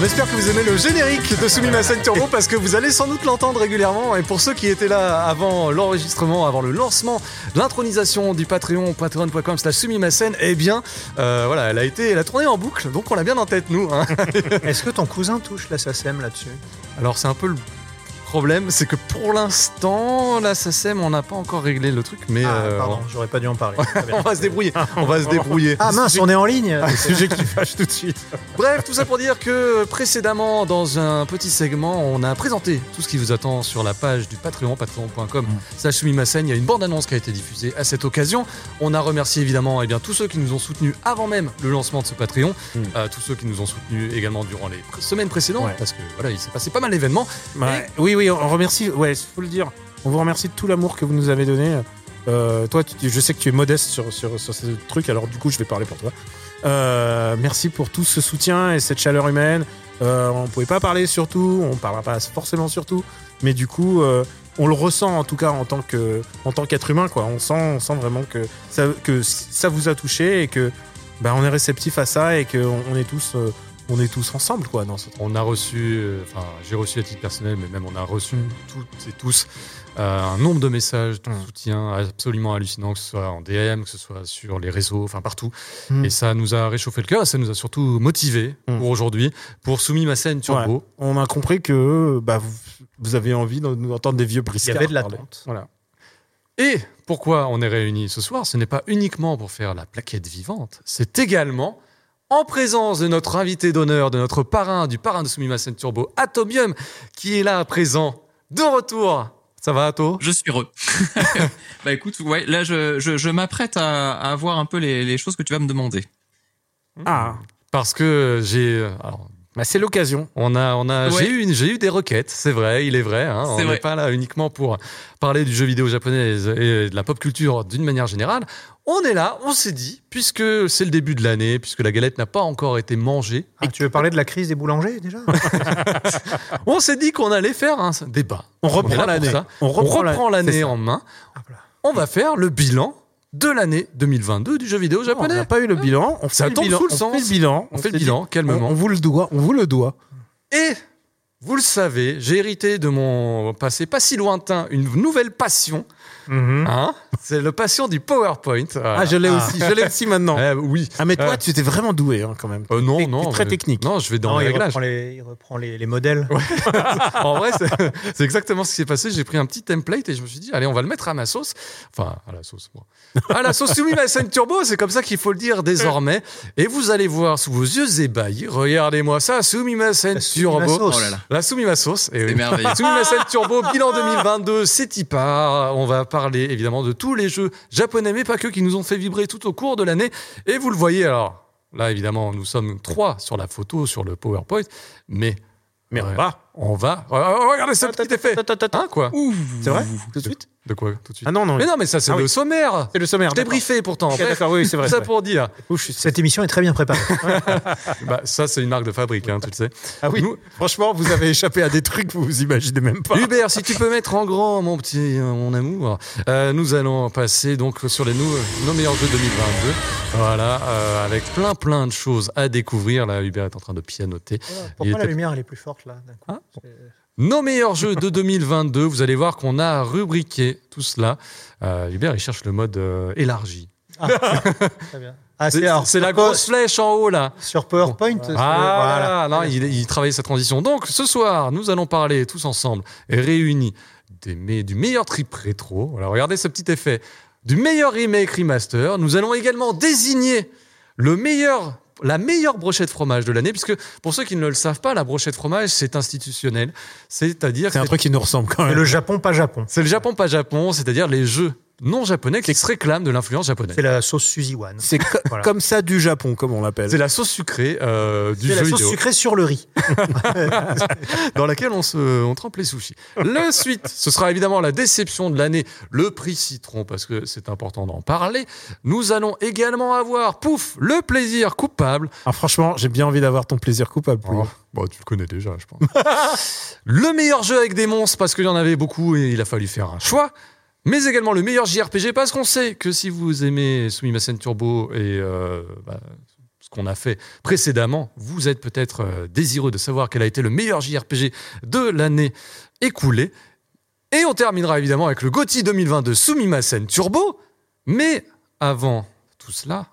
On espère que vous aimez le générique de Sumimasen Turbo parce que vous allez sans doute l'entendre régulièrement. Et pour ceux qui étaient là avant l'enregistrement, avant le lancement, l'intronisation du Patreon, patreon.com slash Sumimasen, eh bien, euh, voilà, elle a été, elle a tourné en boucle, donc on l'a bien en tête, nous. hein. Est-ce que ton cousin touche la SACEM là-dessus? Alors c'est un peu le problème, c'est que pour l'instant, la SACEM, on n'a pas encore réglé le truc, mais Ah, euh, pardon, j'aurais pas dû en parler. On va se débrouiller. On va se débrouiller. Ah mince, on est en ligne Sujet qui fâche tout de suite. Bref, tout ça pour dire que précédemment, dans un petit segment, on a présenté tout ce qui vous attend sur la page du Patreon, patreon.com slash Sumimasen. Il y a une bande-annonce qui a été diffusée à cette occasion. On a remercié évidemment eh bien, tous ceux qui nous ont soutenus avant même le lancement de ce Patreon, Mm. euh, tous ceux qui nous ont soutenus également durant les pr- semaines précédentes, Ouais. parce que voilà, il s'est passé pas mal d'événements. Ouais. Oui, oui, on remercie. Ouais, faut le dire. On vous remercie de tout l'amour que vous nous avez donné. Euh, toi, je sais que tu es modeste sur, sur, sur ce truc, alors du coup, je vais parler pour toi. Euh, merci pour tout ce soutien et cette chaleur humaine. Euh, on pouvait pas parler sur tout, on parlera pas forcément sur tout, mais du coup, on le ressent en tout cas en tant que en tant qu'être humain, quoi. On sent, on sent vraiment que ça, que ça vous a touché et que bah, on est réceptif à ça et qu'on on est tous on est tous ensemble, quoi, dans ce On a reçu, euh, enfin, j'ai reçu à titre personnel, mais même on a reçu toutes et tous euh, un nombre de messages de Mm. soutien absolument hallucinant, que ce soit en DM, que ce soit sur les réseaux, enfin partout. Mm. Et ça nous a réchauffé le cœur et ça nous a surtout motivé Mm. pour aujourd'hui, pour Soumis ma scène Turbo. on a compris que bah, vous, vous avez envie de nous entendre des vieux Il y briscards. avait de l'attente. Voilà. Et pourquoi on est réunis ce soir? Ce n'est pas uniquement pour faire la plaquette vivante, c'est également en présence de notre invité d'honneur, de notre parrain, du parrain de Soumis ma scène Turbo, Atomium, qui est là à présent, de retour. Ça va, Ato? Je suis heureux. bah écoute, ouais, là je, je, je m'apprête à, à voir un peu les, les choses que tu vas me demander. Ah, Parce que j'ai. alors, bah, c'est l'occasion. On a, on a, Ouais. j'ai eu, une- j'ai eu des requêtes, c'est vrai, il est vrai. hein. on n'est pas là uniquement pour parler du jeu vidéo japonais et de la pop culture d'une manière générale. On est là, on s'est dit, puisque c'est le début de l'année, puisque la galette n'a pas encore été mangée, Ah, tu veux parler de la crise des boulangers déjà on s'est dit qu'on allait faire un débat. On reprend l'année. On On reprend l'année en main. Là. On va faire le bilan de l'année 2022 du jeu vidéo On japonais. n'a pas eu le bilan. On fait Ça le tombe bilan. on sens. fait le bilan. On fait le bilan, calmement. On, on vous le doit. On vous le doit. Et vous le savez, j'ai hérité de mon passé pas si lointain une nouvelle passion. Hein c'est le passion du PowerPoint. Voilà. Ah, je l'ai Ah. aussi. Je l'ai aussi maintenant. Eh, oui. Ah, mais toi, Euh, tu étais vraiment doué hein, quand même. Euh, non, non. très technique. Non, je vais dans Non, le il réglage. reprend, les, il reprend les, les modèles. en vrai, c'est exactement ce qui s'est passé. J'ai pris un petit template et je me suis dit, allez, on va le mettre à ma sauce. Enfin, à la sauce, moi. À la sauce Sumimasen Turbo, c'est comme ça qu'il faut le dire désormais. Et vous allez voir sous vos yeux ébahis, regardez-moi ça, Sumimasen La Sumimasen. Turbo. Oh là là. La Soumima sauce. Oui. merveilleux. Sumimasen Turbo, bilan 2022, c'est Tipa. On va parler évidemment de tous les jeux japonais, mais pas que, qui nous ont fait vibrer tout au cours de l'année. Et vous le voyez alors. Là, évidemment, nous sommes trois sur la photo, sur le PowerPoint, mais Mais on Ouais. va. On va. Oh, regardez ce petit effet. Hein, quoi C'est vrai Tout de suite De quoi Tout de suite Ah non, non. Mais non, mais ça, c'est Ah le oui. sommaire. C'est le sommaire. Je t'ai briefé pourtant. D'accord, oui, c'est vrai. tout c'est ça pour dire. Cette émission est très bien préparée. Bah, ça, c'est une marque de fabrique, hein, tu le sais. Ah oui, Nous- franchement, vous avez échappé à des trucs que vous vous imaginez même pas. Hubert, si tu peux mettre en grand, mon petit, euh, mon amour, euh, nous allons passer donc sur les nou- nos meilleurs jeux 2022. Voilà, euh, avec plein plein de choses à découvrir. Là, Hubert est en train de pianoter. Il Pourquoi la était- lumière elle est plus forte là d'un coup? Ah, C'est- Nos meilleurs jeux de 2022. Vous allez voir qu'on a rubriqué tout cela. Euh, Hubert, il cherche le mode euh, élargi. Très bien. Ah, C'est alors, la grosse flèche en haut là. Sur PowerPoint Ah, voilà. non, il, il travaillait sa transition. Donc, ce soir, nous allons parler tous ensemble, réunis, des, du meilleur trip rétro. Voilà, regardez ce petit effet. Du meilleur remake remaster. Nous allons également désigner le meilleur, la meilleure brochette fromage de l'année, puisque pour ceux qui ne le savent pas, la brochette fromage, c'est institutionnel. C'est-à-dire C'est un truc qui nous ressemble quand Et même. le Japon, pas Japon. c'est le Japon, pas Japon, c'est-à-dire les jeux non japonais qui se réclament de l'influence japonaise. C'est la sauce Suzy One. C'est co- Voilà. comme ça du Japon, comme on l'appelle. C'est la sauce sucrée euh, du C'est jeu la sauce sucrée sur le riz. dans laquelle on, se, on trempe les sushis. La suite, ce sera évidemment la déception de l'année, le prix citron, parce que c'est important d'en parler. Nous allons également avoir, pouf, le plaisir coupable. Ah, franchement, j'ai bien envie d'avoir ton plaisir coupable. Oh, bon, tu le connais déjà, je pense. le meilleur jeu avec des monstres, parce qu'il y en avait beaucoup et il a fallu faire un choix. Mais également le meilleur JRPG, parce qu'on sait que si vous aimez Sumimasen Turbo et euh, bah, ce qu'on a fait précédemment. Vous êtes peut-être euh, désireux de savoir quel a été le meilleur JRPG de l'année écoulée. Et on terminera évidemment avec le GOTY 2022 Sumimasen Turbo. Mais avant tout cela,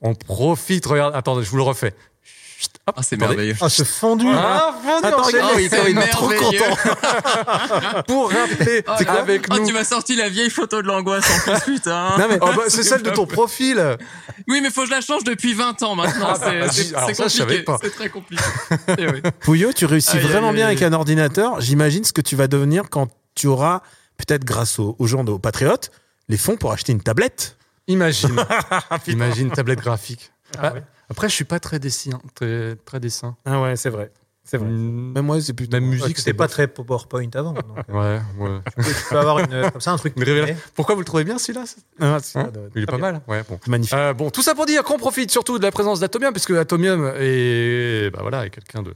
on profite. Attendez, je vous le refais. Ah, c'est merveilleux. Ah, ce fondu. Ah, fondu Attends, enchaîné. regarde, il- c'est il est trop merveilleux. content. pour rappeler Oh, là, avec oh, nous. tu m'as sorti la vieille photo de l'angoisse en plus, putain. Non, mais- Oh, bah, c'est celle de ton profil. Oui, mais faut que je la change depuis 20 ans maintenant. Ah, bah, C'est c'est- alors c'est ça, je savais compliqué. pas. C'est très compliqué. Eh oui. Pouillot, tu réussis Aïe, vraiment aïe, bien aïe. avec un ordinateur. J'imagine ce que tu vas devenir quand tu auras, peut-être grâce aux, aux gens de aux Patriotes, les fonds pour acheter une tablette. Imagine. Imagine tablette graphique. Ah Ah. Après, je suis pas très dessin. Très, très dessin. Ah ouais, c'est vrai. C'est vrai. Même moi, c'est plutôt. Même Ouais, musique, C'était c'est pas très PowerPoint avant. donc, euh, Ouais, ouais. tu peux avoir une, comme ça un truc. Pourquoi vous le trouvez bien celui-là Ah, Hein Il est pas mal. Ouais, bon. Magnifique. Euh, bon, tout ça pour dire qu'on profite surtout de la présence d'Atomium, puisque Atomium est, bah voilà, est quelqu'un de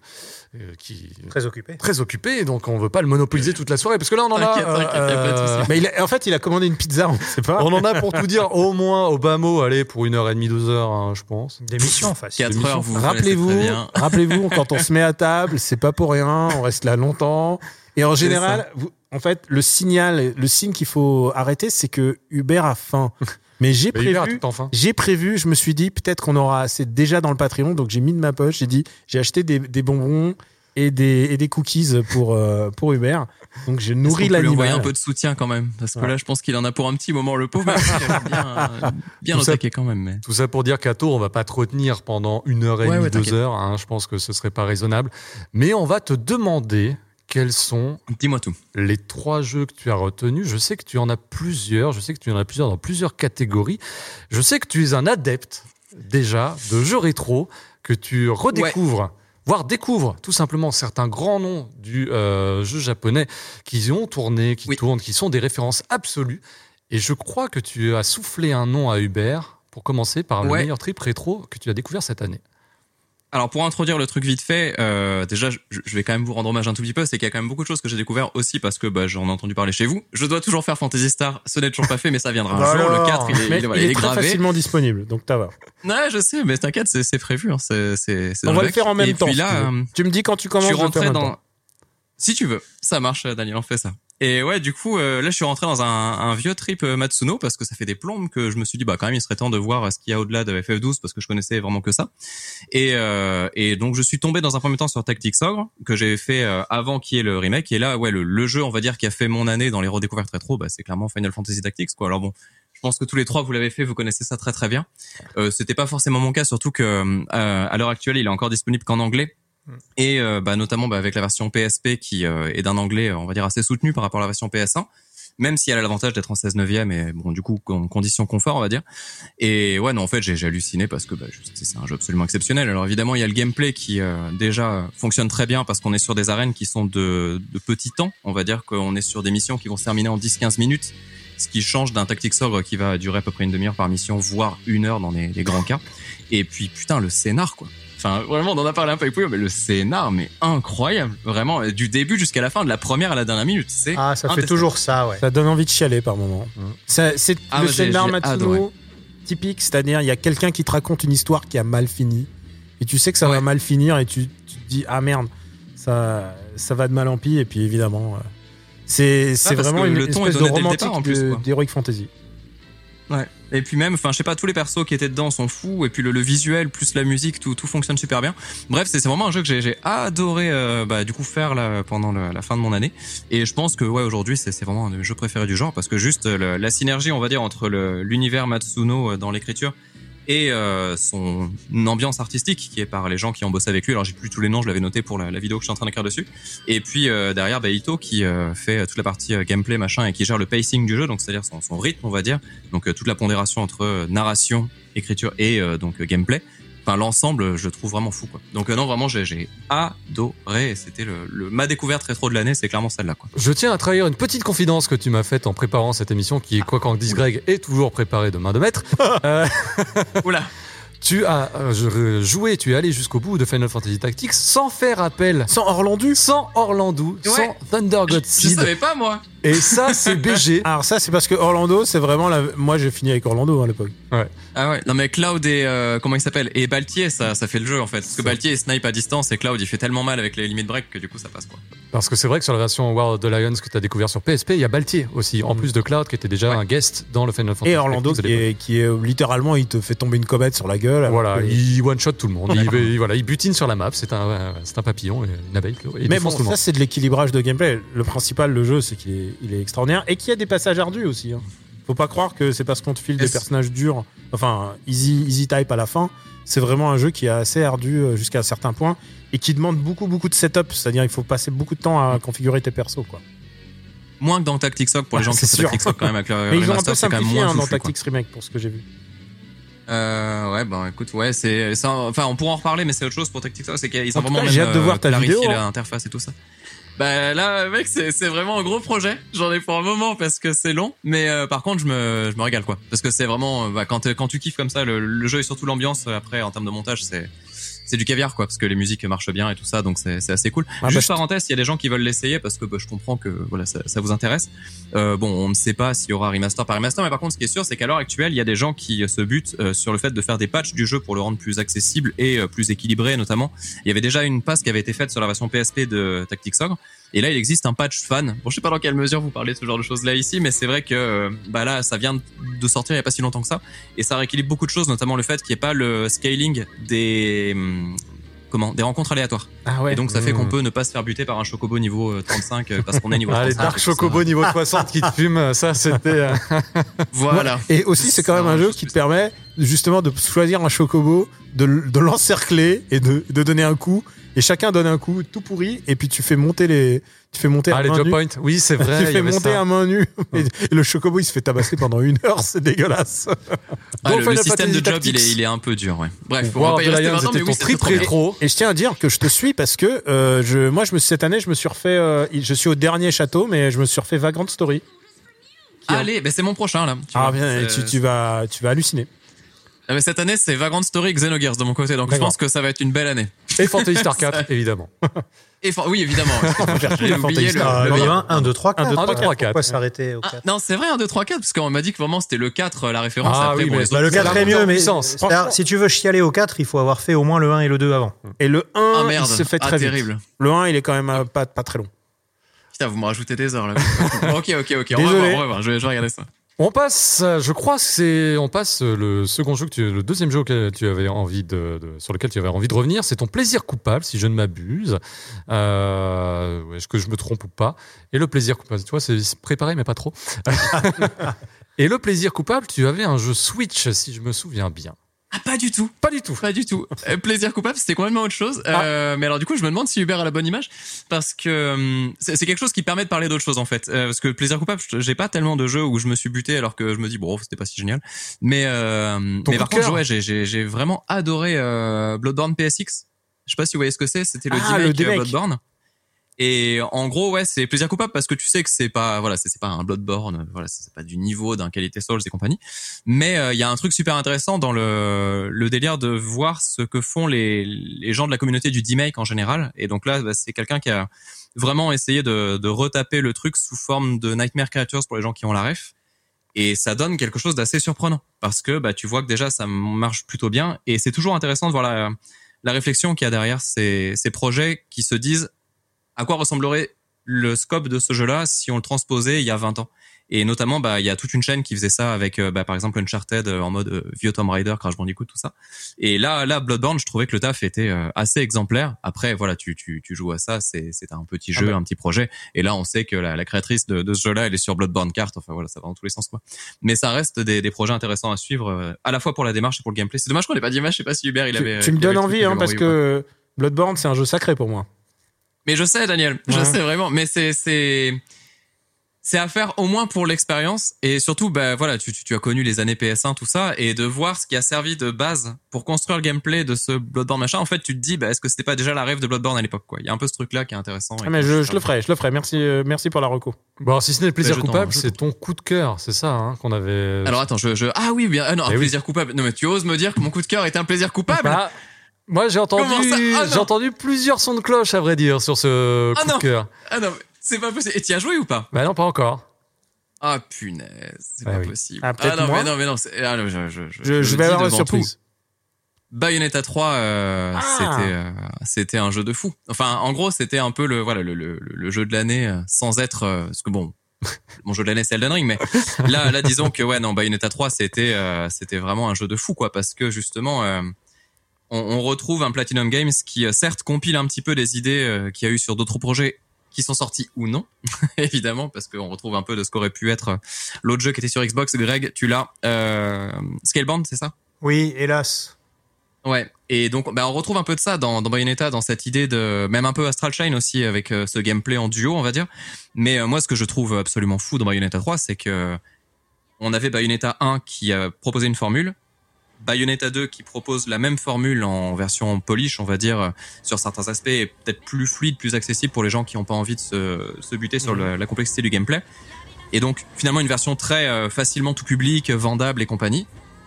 euh, qui Très occupé. très occupé, donc on veut pas le monopoliser toute la soirée, parce que là on en a, souci. Mais il a- en fait, il a commandé une pizza, on ne sait pas. on en a pour tout dire au moins au bas mot, allez pour une heure et demie, deux heures, hein, je pense. Des missions facile. 4 L'émission. heures, vous Rappelez-vous, rappelez-vous, quand on se met à table, c'est pas pour rien, on reste là longtemps. Et en général, vous- en fait, le signal, le signe qu'il faut arrêter, c'est que Hubert a faim. Mais j'ai prévu, tout enfin. j'ai prévu, je me suis dit, peut-être qu'on aura assez déjà dans le Patreon, donc j'ai mis de ma poche, j'ai dit, j'ai acheté des, des bonbons et des, et des cookies pour, euh, pour Hubert. Donc j'ai nourri lui envoyer l'animal. un peu de soutien quand même? Parce que Ouais. là, je pense qu'il en a pour un petit moment, le pauvre. bien, euh, bien attaqué quand même. Mais... Tout ça pour dire qu'à Tours, on va pas te retenir pendant une heure et Ouais, demie, ouais, deux heures. hein, je pense que ce serait pas raisonnable. Mais on va te demander quels sont Dis-moi tout. les trois jeux que tu as retenus. Je sais que tu en as plusieurs. Je sais que tu en as plusieurs dans plusieurs catégories. Je sais que tu es un adepte déjà de jeux rétro que tu redécouvres. Voire découvres tout simplement certains grands noms du euh, jeu japonais qui ont tourné, qui Oui. tournent, qui sont des références absolues. Et je crois que tu as soufflé un nom à Hubert pour commencer par le meilleur trip rétro que tu as découvert cette année. Alors pour introduire le truc vite fait, euh, déjà je, je vais quand même vous rendre hommage un tout petit peu, c'est qu'il y a quand même beaucoup de choses que j'ai découvert aussi parce que bah, j'en ai entendu parler chez vous. Je dois toujours faire Fantasy Star, ce n'est toujours pas fait mais ça viendra un Bah jour. Le 4 il est, il est- voilà, il il est est très facilement disponible, donc ça va. Ouais je sais mais t'inquiète c'est c'est prévu. Hein, c'est c'est c'est On va le faire en même Et temps. Puis si là, tu, veux. euh, Tu me dis quand tu commences. je rentré dans. Si tu veux, ça marche, Daniel, on fait ça. Et ouais, du coup, euh, là, je suis rentré dans un, un vieux trip euh, Matsuno parce que ça fait des plombes que je me suis dit, bah quand même, il serait temps de voir ce qu'il y a au-delà de FF12 parce que je connaissais vraiment que ça. Et, euh, et donc, je suis tombé dans un premier temps sur Tactics Ogre que j'ai fait euh, avant qu'il y ait le remake. Et là, ouais, le, le jeu, on va dire, qui a fait mon année dans les redécouvertes rétro, bah, c'est clairement Final Fantasy Tactics, quoi. Alors bon. Je pense que tous les trois vous l'avez fait, vous connaissez ça très très bien. Euh, C'était pas forcément mon cas, surtout que euh, à l'heure actuelle, il est encore disponible qu'en anglais et euh, bah, notamment bah, avec la version PSP qui euh, est d'un anglais on va dire assez soutenu par rapport à la version PS1 même si elle a l'avantage d'être en 16 neuvième et bon du coup en condition confort on va dire. Et ouais non en fait j'ai halluciné parce que bah, c'est un jeu absolument exceptionnel. Alors évidemment il y a le gameplay qui euh, déjà fonctionne très bien parce qu'on est sur des arènes qui sont de, de petits temps. On va dire qu'on est sur des missions qui vont se terminer en 10-15 minutes ce qui change d'un Tactics Ogre qui va durer à peu près une demi-heure par mission voire une heure dans les grands cas. Et puis putain le scénar quoi Enfin, vraiment, on en a parlé un peu avec Pouillot, mais le scénar, mais incroyable. Vraiment, du début jusqu'à la fin, de la première à la dernière minute. C'est Ah, ça fait toujours ça, ouais. Ça donne envie de chialer par moment. Ça- C'est Ah, le scénar Matsuno typique, c'est-à-dire il y a quelqu'un qui te raconte une histoire qui a mal fini et tu sais que ça va mal finir et tu, tu te dis ah merde ça ça va de mal en pis et puis évidemment euh, c'est c'est parce vraiment une le ton espèce de romantique d'heroic fantasy. Ouais. Et puis même, enfin, je sais pas, tous les persos qui étaient dedans sont fous. Et puis le, le visuel plus la musique, tout, tout fonctionne super bien. Bref, c'est vraiment un jeu que j'ai- adoré, euh, bah, du coup, faire là, pendant la fin de mon année. Et je pense que ouais, aujourd'hui, c'est vraiment un de mes jeux préférés du genre parce que juste la synergie, on va dire, entre l'univers Matsuno euh, dans l'écriture et euh, son ambiance artistique qui est par les gens qui ont bossé avec lui. Alors j'ai plus tous les noms, je l'avais noté pour la, vidéo que je suis en train d'écrire dessus. Et puis euh, derrière, bah, Ito qui euh, fait toute la partie euh, gameplay machin et qui gère le pacing du jeu, donc c'est-à-dire son, son rythme, on va dire. Donc euh, toute la pondération entre euh, narration, écriture et donc gameplay. Enfin l'ensemble, je le trouve vraiment fou quoi. Donc euh, non vraiment j'ai adoré. C'était le, le- ma découverte rétro de l'année, c'est clairement celle-là. Je tiens à trahir une petite confidence que tu m'as faite en préparant cette émission, qui, quoi qu'en dise Greg, est toujours préparée de main de maître. Euh, Oula. Tu as euh, joué, tu es allé jusqu'au bout de Final Fantasy Tactics sans faire appel, Sans Orlandu sans Orlando, Ouais. sans Thunder God Je Seed. savais pas moi. Et ça, c'est BG. Alors ça, c'est parce que Orlando, c'est vraiment la... Moi, j'ai fini avec Orlando hein, à l'époque. Ah ouais. Non mais Cloud et euh, comment il s'appelle? Et Baltier, ça, ça fait le jeu en fait. Parce que Baltier il snipe à distance et Cloud il fait tellement mal avec les limites break que du coup ça passe quoi. Parce que c'est vrai que sur la version War of the Lions que tu as découvert sur PSP, il y a Baltier aussi, en Mm. plus de Cloud qui était déjà Ouais. un guest dans le Final Fantasy. Et Orlando, qui est, qui est littéralement, il te fait tomber une comète sur la gueule. Voilà, que- il one-shot tout le monde. Il, il- voilà, il butine sur la map. C'est un, c'est un papillon, une abeille. et Mais bon, ça c'est de l'équilibrage de gameplay. Le principal, le jeu, c'est qu'il est, il est extraordinaire et qu'il y a des passages ardus aussi. hein. Faut pas croire que c'est parce qu'on te file des personnages durs, enfin easy, easy type à la fin. C'est vraiment un jeu qui est assez ardu euh, jusqu'à un certain point et qui demande beaucoup, beaucoup de setup. C'est-à-dire, il faut passer beaucoup de temps à configurer tes persos, quoi. Moins que dans Tactics Ogg pour les Ouais, gens qui c'est ont fait sûr. Tactics quand même avec le Mais ils ont un peu c'est quand même simplifié moins hein, dans quoi. Tactics Remake pour ce que j'ai vu. Euh, ouais, bah écoute, ouais, c'est. Enfin, on pourra en reparler, mais c'est autre chose pour Ogg, c'est qu'ils ont En tout vraiment cas, même, j'ai hâte de euh, voir ta clarifié vidéo, hein. l'interface et tout ça. Bah là, mec, c'est c'est vraiment un gros projet. J'en ai pour un moment parce que c'est long, mais euh, par contre, je me je me régale quoi, parce que c'est vraiment euh, bah, quand t'es- quand tu kiffes comme ça, le, le jeu et surtout l'ambiance euh, après en termes de montage, c'est c'est du caviar quoi, parce que les musiques marchent bien et tout ça, donc c'est assez cool. Ah, bah, Juste je- parenthèse, il y a des gens qui veulent l'essayer parce que bah, je comprends que voilà ça, ça vous intéresse. Euh, bon, on ne sait pas s'il y aura remaster par remaster, mais par contre, ce qui est sûr, c'est qu'à l'heure actuelle, il y a des gens qui se butent euh, sur le fait de faire des patchs du jeu pour le rendre plus accessible et euh, plus équilibré, notamment. Il y avait déjà une passe qui avait été faite sur la version PSP de Tactics Ogre, et là, il existe un patch fan. Bon, je sais pas dans quelle mesure vous parlez de ce genre de choses là ici, mais c'est vrai que euh, bah là, ça vient de sortir il y a pas si longtemps que ça, et ça rééquilibre beaucoup de choses, notamment le fait qu'il n'y ait pas le scaling des hum, comment des rencontres aléatoires. Ah ouais. Et donc ça fait Mmh. qu'on peut ne pas se faire buter par un chocobo niveau euh, 35 euh, parce qu'on est niveau Ah, les 35. Dark et tout ça. Chocobo niveau 60 qui te fument, ça c'était. euh, Voilà. Et aussi, c'est quand même un je jeu qui te permet justement de choisir un chocobo, de, l'encercler et de, de donner un coup. Et chacun donne un coup tout pourri. Et puis tu fais monter les, tu fais monter Ah, à les nue. points. Oui, c'est vrai. tu fais monter ça. à main nue. Et, et le chocobo, il se fait tabasser pendant une heure. C'est dégueulasse. Ah, Bon, le, système de job, il est, Tactics. il est un peu dur, ouais. Bref, on War va pas the y rester mais oui, rétro. Et je tiens à dire que je te suis parce que euh, je, moi, je me, cette année, je me suis refait. euh, je suis au dernier château, mais je me suis refait Vagrant Story. Allez, ben c'est mon prochain là. Tu Ah vois, bien, tu vas, tu vas halluciner. Ah, mais cette année, c'est Vagrant Story et Xenogears de mon côté, donc je pense que ça va être une belle année. Et Fantasy Star 4, évidemment. Et oui, évidemment. J'ai oublié Fantasy le, Star. le le meilleur. 1, 2, 3, 4. Un, deux, trois, quatre. Pourquoi quatre. s'arrêter au Ah, 4 non, c'est vrai, 1, 2, 3, 4, parce qu'on m'a dit que vraiment c'était le 4, la référence. Ah après, oui, bon, mais bah, le C'est 4 la est mieux, mais c'est-à-dire, si tu veux chialer au 4, il faut avoir fait au moins le 1 et le 2 avant. Et le 1, Ah il merde, se fait ah, très vite. terrible. Le 1, il est quand même euh, pas, pas très long. Putain, vous me rajoutez des heures là. ok, ok, ok. On va voir, on va voir. Je vais, je vais regarder ça. On passe, je crois que c'est, on passe le second jeu que tu, le deuxième jeu auquel tu avais envie de, de- sur lequel tu avais envie de revenir, c'est ton plaisir coupable, si je ne m'abuse. Euh, Est-ce que je me trompe ou pas? Et le plaisir coupable, tu vois, c'est préparé mais pas trop. Et le plaisir coupable, tu avais un jeu Switch, si je me souviens bien. Ah, pas du tout. Pas du tout. Pas du tout. Euh, plaisir coupable, c'était complètement autre chose. Ah. Euh, mais alors du coup, je me demande si Hubert a la bonne image parce que hum, c'est quelque chose qui permet de parler d'autre chose en fait. Euh, parce que plaisir coupable, j'ai pas tellement de jeux où je me suis buté alors que je me dis bon, c'était pas si génial. Mais euh, mais par contre, ouais, j'ai- vraiment adoré euh, Bloodborne PSX. Je sais pas si vous voyez ce que c'est. C'était le Ah, euh, remake. Bloodborne. Et en gros, ouais, c'est plaisir coupable parce que tu sais que c'est pas, voilà, c'est pas un Bloodborne, voilà, c'est pas du niveau d'un qualité Souls et compagnie. Mais euh, il y a un truc super intéressant dans le, le délire de voir ce que font les, les gens de la communauté du D-Make en général. Et donc là, bah, c'est quelqu'un qui a vraiment essayé de, de retaper le truc sous forme de Nightmare Creatures pour les gens qui ont la ref. Et ça donne quelque chose d'assez surprenant parce que bah, tu vois que déjà ça marche plutôt bien et c'est toujours intéressant de voir la, la réflexion qu'il y a derrière ces, ces projets qui se disent à quoi ressemblerait le scope de ce jeu-là si on le transposait il y a 20 ans? Et notamment, bah, il y a toute une chaîne qui faisait ça avec, euh, bah, par exemple, Uncharted euh, en mode euh, vieux Tomb Raider, Crash Bandicoot, tout ça. Et là, là, Bloodborne, je trouvais que le taf était assez exemplaire. Après, voilà, tu, tu, tu joues à ça, c'est, c'est un petit jeu, bah. un petit projet. Et là, on sait que la, la créatrice de, de ce jeu-là, elle est sur Bloodborne Cart. Enfin, voilà, ça va dans tous les sens, quoi. Mais ça reste des, des projets intéressants à suivre, à la fois pour la démarche et pour le gameplay. C'est dommage qu'on n'ait pas d'image. Je sais pas si Hubert, il Tu, avait. tu me il avait donnes envie, hein, parce que Bloodborne, c'est un jeu sacré pour moi. Mais je sais, Daniel, je Ouais. sais vraiment. Mais c'est c'est c'est à faire au moins pour l'expérience et surtout bah voilà tu, tu, tu as connu les années PS1 tout ça et de voir ce qui a servi de base pour construire le gameplay de ce Bloodborne machin en fait tu te dis bah est-ce que c'était pas déjà la rêve de Bloodborne à l'époque quoi? Il y a un peu ce truc là qui est intéressant Ah, mais je, le ferai, je le ferai. Merci, euh, merci pour la reco. Bon, si ce n'est le plaisir t'en- coupable, c'est ton coup de cœur, c'est ça hein, qu'on avait. alors attends je, je ah oui bien ah non un Eh oui. plaisir coupable non mais tu oses me dire que mon coup de cœur était un plaisir coupable? Bah, moi, j'ai entendu, Ah, j'ai entendu plusieurs sons de cloche, à vrai dire, sur ce Ah, coup non. de cœur. ah non c'est pas possible et tu y as joué ou pas? Bah non, pas encore. ah punaise c'est Ah pas oui. possible Ah, peut-être non moi. mais non mais non ah, non, je, je, je, Je, le je vais avoir une surprise. tout. Bayonetta 3, euh, Ah. c'était euh, c'était un jeu de fou. Enfin, en gros, c'était un peu le voilà le, le, le jeu de l'année euh, sans être euh, parce que bon, mon jeu de l'année c'est Elden Ring, mais là là disons que ouais non Bayonetta 3 c'était euh, c'était vraiment un jeu de fou quoi parce que justement euh, on, on retrouve un Platinum Games qui euh, certes compile un petit peu des idées euh, qu'il y a eu sur d'autres projets qui sont sortis ou non, évidemment, parce qu'on retrouve un peu de ce qu'aurait pu être euh, l'autre jeu qui était sur Xbox. Greg, tu l'as. Euh, Scalebound, c'est ça? Oui, hélas. Ouais. Et donc, bah, on retrouve un peu de ça dans, dans Bayonetta, dans cette idée de, même un peu Astral Chain aussi, avec euh, ce gameplay en duo, on va dire. Mais euh, moi, ce que je trouve absolument fou dans Bayonetta 3, c'est que on avait Bayonetta 1 qui a proposé une formule, Bayonetta 2 qui propose la même formule en version polish, on va dire, sur certains aspects, et peut-être plus fluide, plus accessible pour les gens qui n'ont pas envie de se, se buter sur le- la complexité du gameplay. Et donc, finalement, une version très euh, facilement tout public, vendable et compagnie.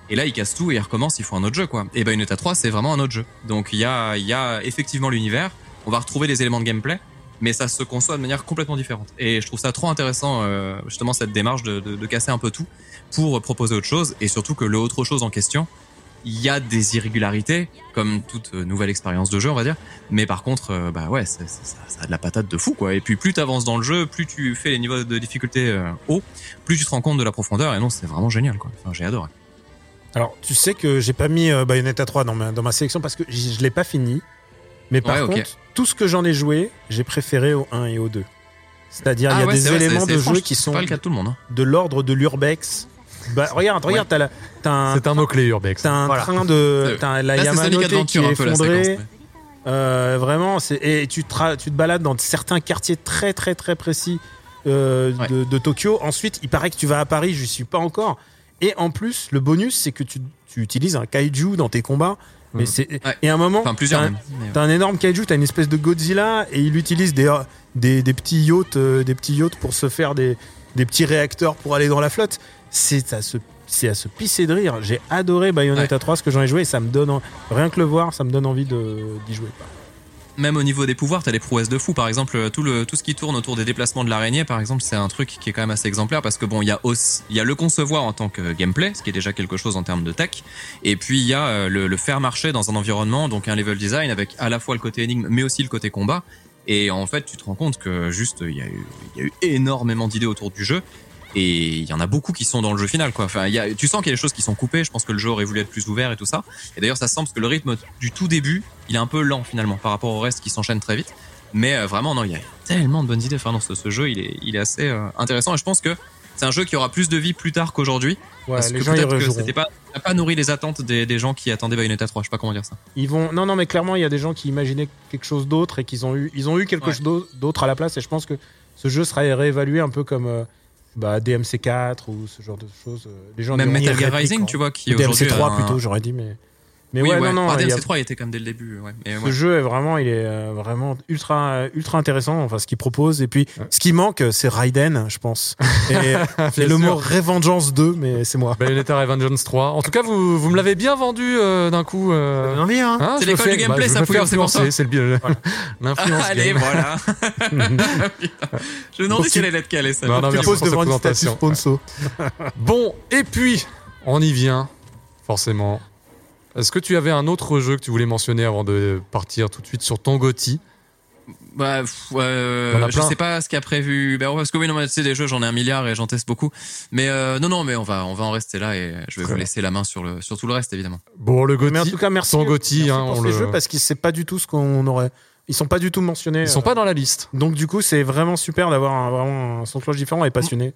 Et là, ils cassent tout et ils recommencent, ils font un autre jeu, quoi. Et Bayonetta 3, c'est vraiment un autre jeu. Donc, il y a, il y a effectivement l'univers. On va retrouver les éléments de gameplay, mais ça se conçoit de manière complètement différente. Et je trouve ça trop intéressant, euh, justement, cette démarche de, casser un peu tout pour proposer autre chose. Et surtout que le autre chose en question, il y a des irrégularités, comme toute nouvelle expérience de jeu, on va dire. Mais par contre, euh, bah ouais, ça, a de la patate de fou, quoi. Et puis, plus tu avances dans le jeu, plus tu fais les niveaux de difficulté euh, hauts, plus tu te rends compte de la profondeur. Et non, c'est vraiment génial, quoi. Enfin, j'ai adoré. Alors, tu sais que j'ai pas mis euh, Bayonetta 3 dans ma, dans ma sélection parce que je l'ai pas fini. Mais par Ouais, contre, tout ce que j'en ai joué, j'ai préféré au 1 et au 2. C'est-à-dire, il y a Ah ouais, des vrai, éléments de jeu qui c'est sont pas le cas de tout le monde. hein. de l'ordre de l'urbex. Bah, regarde, regarde, t'as la- t'as un, C'est un mot-clé, Urbex. t'as un Voilà. train de. T'as la Là, Yamanote qui est effondrée. séquence. ouais. Euh, vraiment, c'est et tu te, tu te balades dans certains quartiers très très très précis euh, Ouais. de, de Tokyo. Ensuite, il paraît que tu vas à Paris, je suis pas encore. Et en plus, le bonus, c'est que tu, tu utilises un kaiju dans tes combats. Mais Mhm. c'est Ouais. et à un moment, Enfin, plusieurs t'as un- énorme kaiju, t'as une espèce de Godzilla et il utilise des, des, des petits yachts, euh, des petits yachts pour se faire des, des petits réacteurs pour aller dans la flotte. C'est à se c'est à se pisser de rire. J'ai adoré Bayonetta 3, ce que j'en ai joué, et ça me donne en- rien que le voir, ça me donne envie de d'y jouer. Même au niveau des pouvoirs, t'as des prouesses de fou. Par exemple, tout le tout ce qui tourne autour des déplacements de l'araignée, par exemple, c'est un truc qui est quand même assez exemplaire parce que bon, il y a y a le concevoir en tant que gameplay, ce qui est déjà quelque chose en termes de tech, et puis il y a euh, le, faire marcher dans un environnement, donc un level design avec à la fois le côté énigme, mais aussi le côté combat. Et en fait, tu te rends compte que juste il y a eu énormément d'idées autour du jeu. Et il y en a beaucoup qui sont dans le jeu final, quoi. Enfin, il y a, tu sens qu'il y a des choses qui sont coupées. Je pense que le jeu aurait voulu être plus ouvert et tout ça. Et d'ailleurs, ça semble parce que le rythme du tout début, il est un peu lent finalement par rapport au reste qui s'enchaîne très vite. Mais euh, vraiment, non, il y a tellement de bonnes idées. Enfin, non, ce, ce jeu, il est, il est assez euh, intéressant. Et je pense que c'est un jeu qui aura plus de vie plus tard qu'aujourd'hui. Ouais, parce les que gens peut-être que c'était pas, ça pas nourri les attentes des, des gens qui attendaient Bayonetta 3. Je sais pas comment dire ça. Ils vont non non mais clairement il y a des gens qui imaginaient quelque chose d'autre et qu'ils ont eu ils ont eu quelque Ouais. chose d'autre à la place et je pense que ce jeu sera réévalué un peu comme euh, bah, DMC4 ou ce genre de choses. euh, Les gens Même Metal Gear répliquent, Rising, hein. tu vois, qui aujourd'hui DMC3 a un- plutôt j'aurais dit mais mais oui, ouais, ouais. non non Ah, il y a- DMC3 il était comme dès le début. Ouais. Mais Ce ouais. jeu est vraiment, il est euh, vraiment ultra, ultra intéressant. Enfin, ce qu'il propose. Et puis, Ouais. ce qui manque, c'est Raiden, je pense. Et, et le mot Revengeance 2, mais c'est moi. Bayonetta Revengeance 3. En tout cas, vous, vous me l'avez bien vendu euh, d'un coup. euh. envie, hein Hein, C'est l'école du gameplay, je ça, Pouillon, c'est pour ça. C'est le bien. L'influence Allez, voilà. Je me demandais Pour si elle allait être calée, ça. Non, non, merci pour cette devant une statue présentation. sponsor. Bon, et puis, on y vient, forcément. Est-ce que tu avais un autre jeu que tu voulais mentionner avant de partir tout de suite sur ton Gotti Bah, euh, je sais pas ce qu'a prévu. Bah, parce que oui, non, mais tu sais, des jeux, j'en ai un milliard et j'en teste beaucoup. Mais euh, non, non, mais on va, on va en rester là et je vais Très vous bien. laisser la main sur le, sur tout le reste, évidemment. Bon, le Mais en Gotti, tout cas, merci. ton Gotti, merci hein, pour on ces le- jeux parce que c'est pas du tout ce qu'on aurait. Ils sont pas du tout mentionnés. ils sont euh, pas dans la liste. Donc, du coup, c'est vraiment super d'avoir un, vraiment un son de cloche différent et passionné.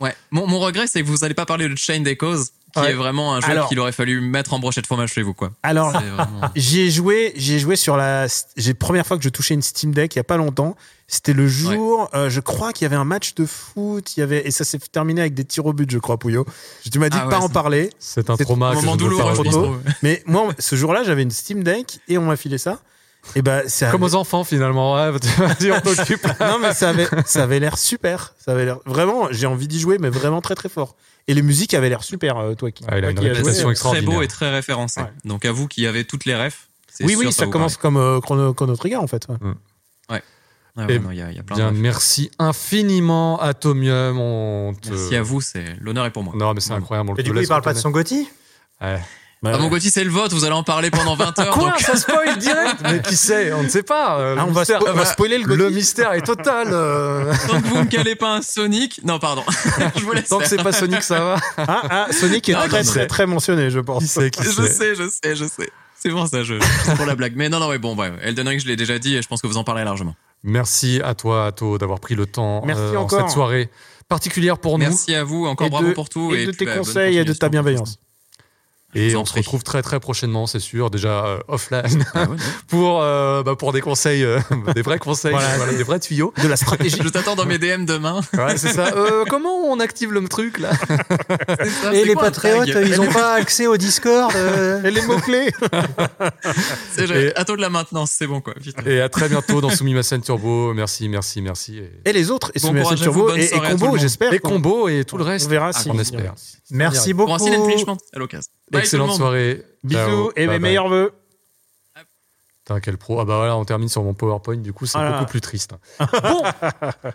Ouais. Mon, mon regret, c'est que vous allez pas parler de Chain Echoes, qui Ouais. est vraiment un jeu qu'il aurait fallu mettre en brochette fromage chez vous, quoi. Alors, vraiment- J'y ai joué, j'y ai joué sur la. J'ai première fois que je touchais une Steam Deck il y a pas longtemps. C'était le jour, euh, je crois qu'il y avait un match de foot, il y avait et ça s'est terminé avec des tirs au but, je crois, Pouillot. Tu m'as dit Ah de pas ouais, en parler, C'est un trauma un moment douloureux, mais moi, ce jour-là, j'avais une Steam Deck et on m'a filé ça. Et ben, ça Comme avait- aux enfants finalement. Ouais, on t'occupe. non mais ça avait, ça avait l'air super. Ça avait l'air vraiment. J'ai envie d'y jouer, mais vraiment très très fort. Et les musiques avaient l'air super, euh, toi qui. Ah, il a une qui réputation C'est extraordinaire. Très beau et très référencé. Ouais. Donc à vous qui avez toutes les refs. Oui, sûr, oui, ça commence comme euh, Chrono, Chrono Trigger en fait. ouais. non, Il y, a- y a plein Bien, de merci infiniment Atomium. On te... Merci à vous, c'est l'honneur est pour moi. Non, mais c'est incroyable. on Et du coup, il parle pas de son Gotti? Ouais. Bah, Ah, mon Gauthier, c'est le vote, vous allez en parler pendant 20 heures. Quoi donc- Ça spoil direct Mais qui sait On ne sait pas. euh, ah, le on va, mystère- spo- on va spoiler le Le Gotti. mystère est total. euh. Tant que vous me calez pas un Sonic. Non, pardon. je vous laisse. Tant que faire. c'est pas Sonic, ça va. Ah, ah, Sonic est très mentionné, je pense. Qui sait qui Je sait sais, je sais, je sais. C'est pour ça, je, c'est pour la blague. Mais non, non, ouais, bon, ouais, Elden Ring, je l'ai déjà dit et je pense que vous en parlez largement. Merci à toi, Atto, d'avoir pris le temps Merci euh, en encore. cette soirée particulière pour nous. Merci à vous, encore Et bravo de- pour tout. et de puis, tes bah, conseils et de ta bienveillance. Et on se retrouve très très prochainement, c'est sûr, déjà euh, offline, Ah ouais, pour, euh, bah, pour des conseils, euh, des vrais conseils, Voilà. voilà, des vrais tuyaux. De la stratégie. Je t'attends dans mes DM demain. Ouais, c'est ça. Euh, comment on active le truc là? Ça, Et les quoi un patriotes, ils ont pas accès au Discord euh? Et les mots-clés. C'est Et- à toi de la maintenance, c'est bon quoi. Putain. Et à très bientôt dans Sumimasen Turbo. Merci, merci, merci. Et, Et les autres. Et Bon Turbo et, Combo, j'espère. et combo et tout le On reste. verra Ah, si. on espère. Merci Pour beaucoup. un ciné punishment à l'occasion. Bye, Excellente soirée. Bisous Ciao. et mes meilleurs vœux. Putain, quel pro. Ah bah voilà, on termine sur mon PowerPoint, du coup, c'est beaucoup plus triste. Bon,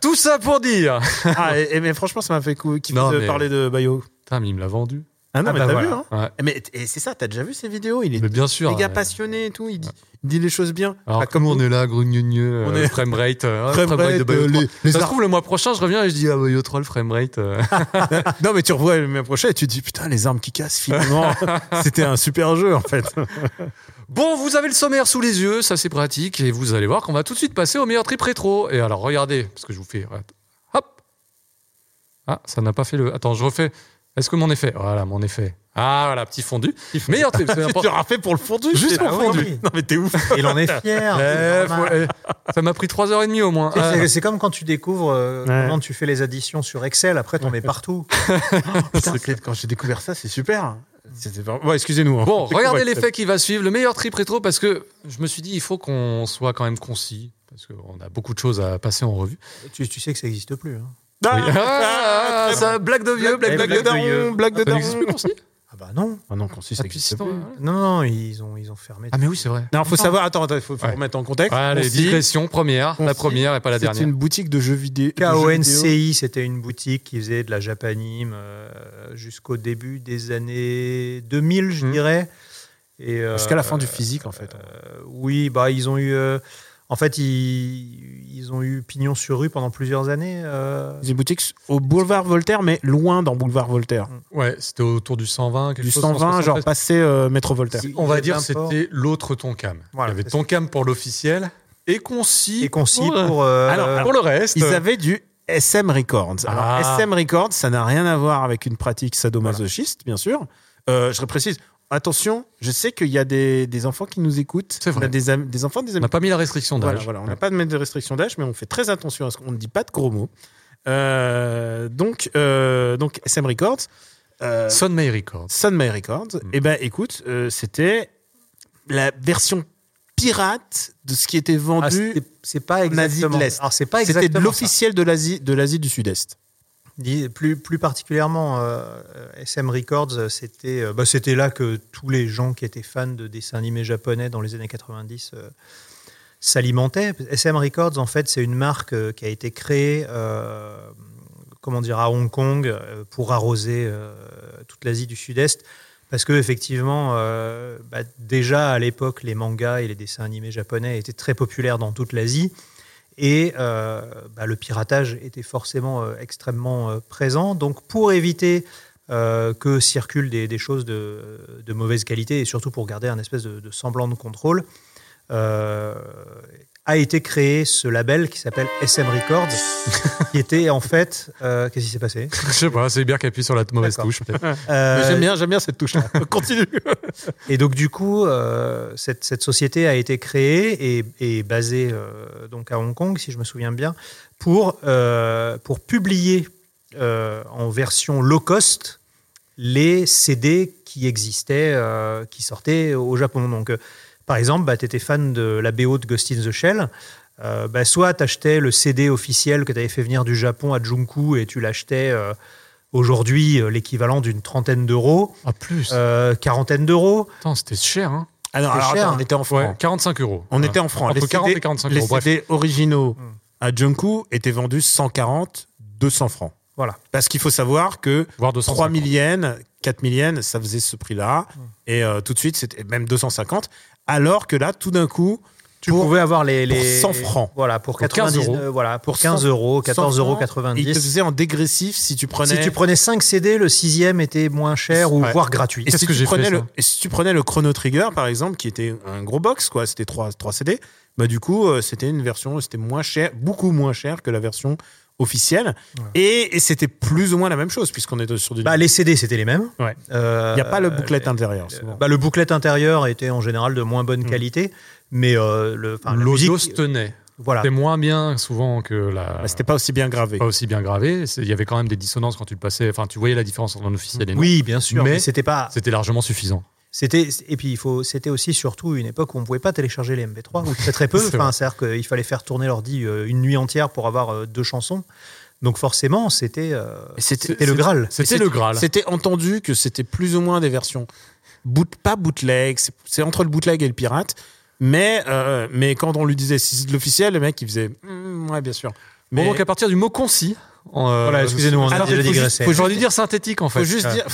tout ça pour dire. Ah, et, et- mais franchement, ça m'a fait kiffer de mais- parler de Bayo. Putain, mais il me l'a vendu. Ah non, Ah mais bah t'as voilà. vu, hein Ouais. Mais et c'est ça, t'as déjà vu ces vidéos? Il est Mais bien sûr. méga ouais. passionné et tout. Il dit, il dit les choses bien. Alors, Pas comme on est là, grugneux, On euh, est- framerate, euh, Framerate, framerate de Bayo euh, 3. les- les ça se trouve, le mois prochain, je reviens et je dis, ah, Bayo 3, le framerate. euh. Non, mais tu revois le même prochain et tu te dis putain, les armes qui cassent, finalement. C'était un super jeu en fait. Bon, vous avez le sommaire sous les yeux, ça c'est pratique, et vous allez voir qu'on va tout de suite passer au meilleur trip rétro. Et alors, regardez, parce que je vous fais. Hop Ah, ça n'a pas fait le. Attends, je refais. Est-ce que mon effet? Voilà, mon effet. Ah, voilà, petit fondu. Meilleur trip, c'est tu l'auras fait pour le fondu Juste pour le fondu. oui. Non, mais t'es ouf. Il en est fier. Eh, faut- eh, ça m'a pris 3h30 au moins. Ah. C'est comme quand tu découvres euh, Ouais. comment tu fais les additions sur Excel, après t'en mets partout. Putain, c'est- quand j'ai découvert ça, c'est super. Vraiment- Ouais, excusez-nous. hein. Bon, regardez l'effet qui va suivre, le meilleur trip rétro, parce que je me suis dit, il faut qu'on soit quand même concis, parce qu'on a beaucoup de choses à passer en revue. Tu, tu sais que ça n'existe plus. hein. Ah, Oui. Ah, ça, blague de vieux, blague, blague blague de de blague de daron, vieux. blague de Ça n'existe daron. plus, concis Ah bah non. Ah non, concis, ça Ah, existe plus. Non, non, ils ont, ils ont fermé. Ah, mais oui, c'est vrai. Non, faut savoir. Attends, attends, il faut, faut Ouais. remettre en contexte. Allez, Concis, digression, première, la première et pas la C'est dernière. une boutique de jeux vidéo. KONCI, c'était une boutique qui faisait de la japanime euh, jusqu'au début des années 2000, je Mhm. dirais. Euh, Jusqu'à la fin du physique, en fait. euh, oui, bah ils ont eu. En fait, ils, ils ont eu pignon sur rue pendant plusieurs années. euh, C'est une boutique au boulevard Voltaire, mais loin dans boulevard Voltaire. Ouais, c'était autour du 120, quelque Du chose. 120, genre 173. passé euh, métro Voltaire. Si. On va dire port. c'était l'autre Tonkam. Voilà, Il y avait. Tonkam pour l'officiel et concis. et concis pour, pour. euh, Alors, pour le reste. Ils avaient du SM Records. Alors, Ah. SM Records, ça n'a rien à voir avec une pratique sadomasochiste, bien sûr. Euh, je précise, attention, je sais qu'il y a des, des enfants qui nous écoutent. C'est vrai. On a des, enfants, des on n'a pas mis la restriction Voilà, d'âge. voilà, on n'a pas de mettre de restriction d'âge, mais on fait très attention à ce qu'on ne dit pas de gros mots. Euh, donc, euh, donc, SM Records. Euh, Sunmay Records. Sunmay Records, Mm. eh ben écoute, euh, c'était la version pirate de ce qui était ah, vendu. c'est pas Nazi de exactement. l'Est. Alors c'est pas c'était exactement. de l'officiel de l'Asie de l'Asie du Sud-Est. Plus, plus particulièrement, euh, SM Records, euh, c'était bah, c'était là que tous les gens qui étaient fans de dessins animés japonais dans les années 90 euh, s'alimentaient. SM Records, en fait, c'est une marque qui a été créée comment dire, à Hong Kong pour arroser toute l'Asie du Sud-Est. Parce que effectivement, bah, déjà à l'époque, les mangas et les dessins animés japonais étaient très populaires dans toute l'Asie. Et euh, bah, le piratage était forcément euh, extrêmement euh, présent. Donc, pour éviter que circulent des, choses de, mauvaise qualité et surtout pour garder un espèce de, semblant de contrôle, a été créé ce label qui s'appelle SM Records, qui était en fait. euh, Qu'est-ce qui s'est passé? Je sais pas, c'est bien qui appuie sur la mauvaise touche. peut-être. Euh, J'aime bien, j'aime bien cette touche. Continue. Et donc du coup, euh, cette, cette société a été créée et, et basée euh, donc à Hong Kong, si je me souviens bien, pour, euh, pour publier euh, en version low cost les CD qui existaient, euh, qui sortaient au Japon. Donc, euh, par exemple, bah, tu étais fan de la BO de Ghost in the Shell. euh, bah, soit tu achetais le CD officiel que tu avais fait venir du Japon à Junku et tu l'achetais euh, aujourd'hui euh, l'équivalent d'une trentaine d'euros, Ah, plus. euh, quarantaine d'euros. Attends, c'était cher, hein Ah non, alors cher. attends, on était en francs. Ouais, 45 euros. On était en francs. Entre Les 40 CD et 45 les euros. Bref. CD originaux Hmm. à Junku étaient vendus 140, 200 francs. Voilà. Parce qu'il faut savoir que Voire 200. 3 000 yens, 4 000 yens, ça faisait ce prix-là. Hmm. Et euh, tout de suite, c'était même 250. Alors que là, tout d'un coup, Tu pour- pouvais avoir les, les 100 francs. Voilà, pour, Pour 15 90 euros. voilà, pour Pour 15 100 euros, 100 14,90 euros. francs, il te faisait en dégressif si tu prenais. Si tu prenais 5 CD, le sixième était moins cher ou Ouais. voire gratuit. Et si, que tu j'ai prenais fait, le, et si tu prenais le Chrono Trigger, par exemple, qui était un gros box, quoi, c'était 3, 3 CD, bah, du coup, euh, c'était une version, c'était moins cher, beaucoup moins cher que la version officielle. Ouais. Et, et c'était plus ou moins la même chose, puisqu'on était sur du. Bah, les CD, c'était les mêmes. Ouais. Euh, Il n'y a pas le bouclette euh, intérieur. souvent. bah, le bouclette intérieur était en général de moins bonne Mm. qualité, mais euh, le, L'audio se tenait. voilà. C'était moins bien souvent que la. Bah, c'était pas aussi bien gravé. pas aussi bien gravé. Il y avait quand même des dissonances quand tu le passais. Enfin, tu voyais la différence entre un officiel et non. Oui, bien sûr, Mais- mais, c'était pas. C'était largement suffisant. C'était et puis il faut. C'était aussi surtout une époque où on pouvait pas télécharger les MP3 ou très très peu. C'est enfin, c'est-à-dire qu'il fallait faire tourner l'ordi euh, une nuit entière pour avoir euh, deux chansons. Donc forcément, c'était euh, Et c'était- le Graal. C'était le Graal. C'était entendu que c'était plus ou moins des versions boot, pas bootleg, c'est- entre le bootleg et le pirate. Mais, euh, mais quand on lui disait si c'est de l'officiel, le mec il faisait Hmm, ouais bien sûr. Bon, donc à partir du mot concis. Euh, Voilà, excusez-nous, on a déjà faut digressé. juste- J'aurais dû dire synthétique en fait. faut juste dire,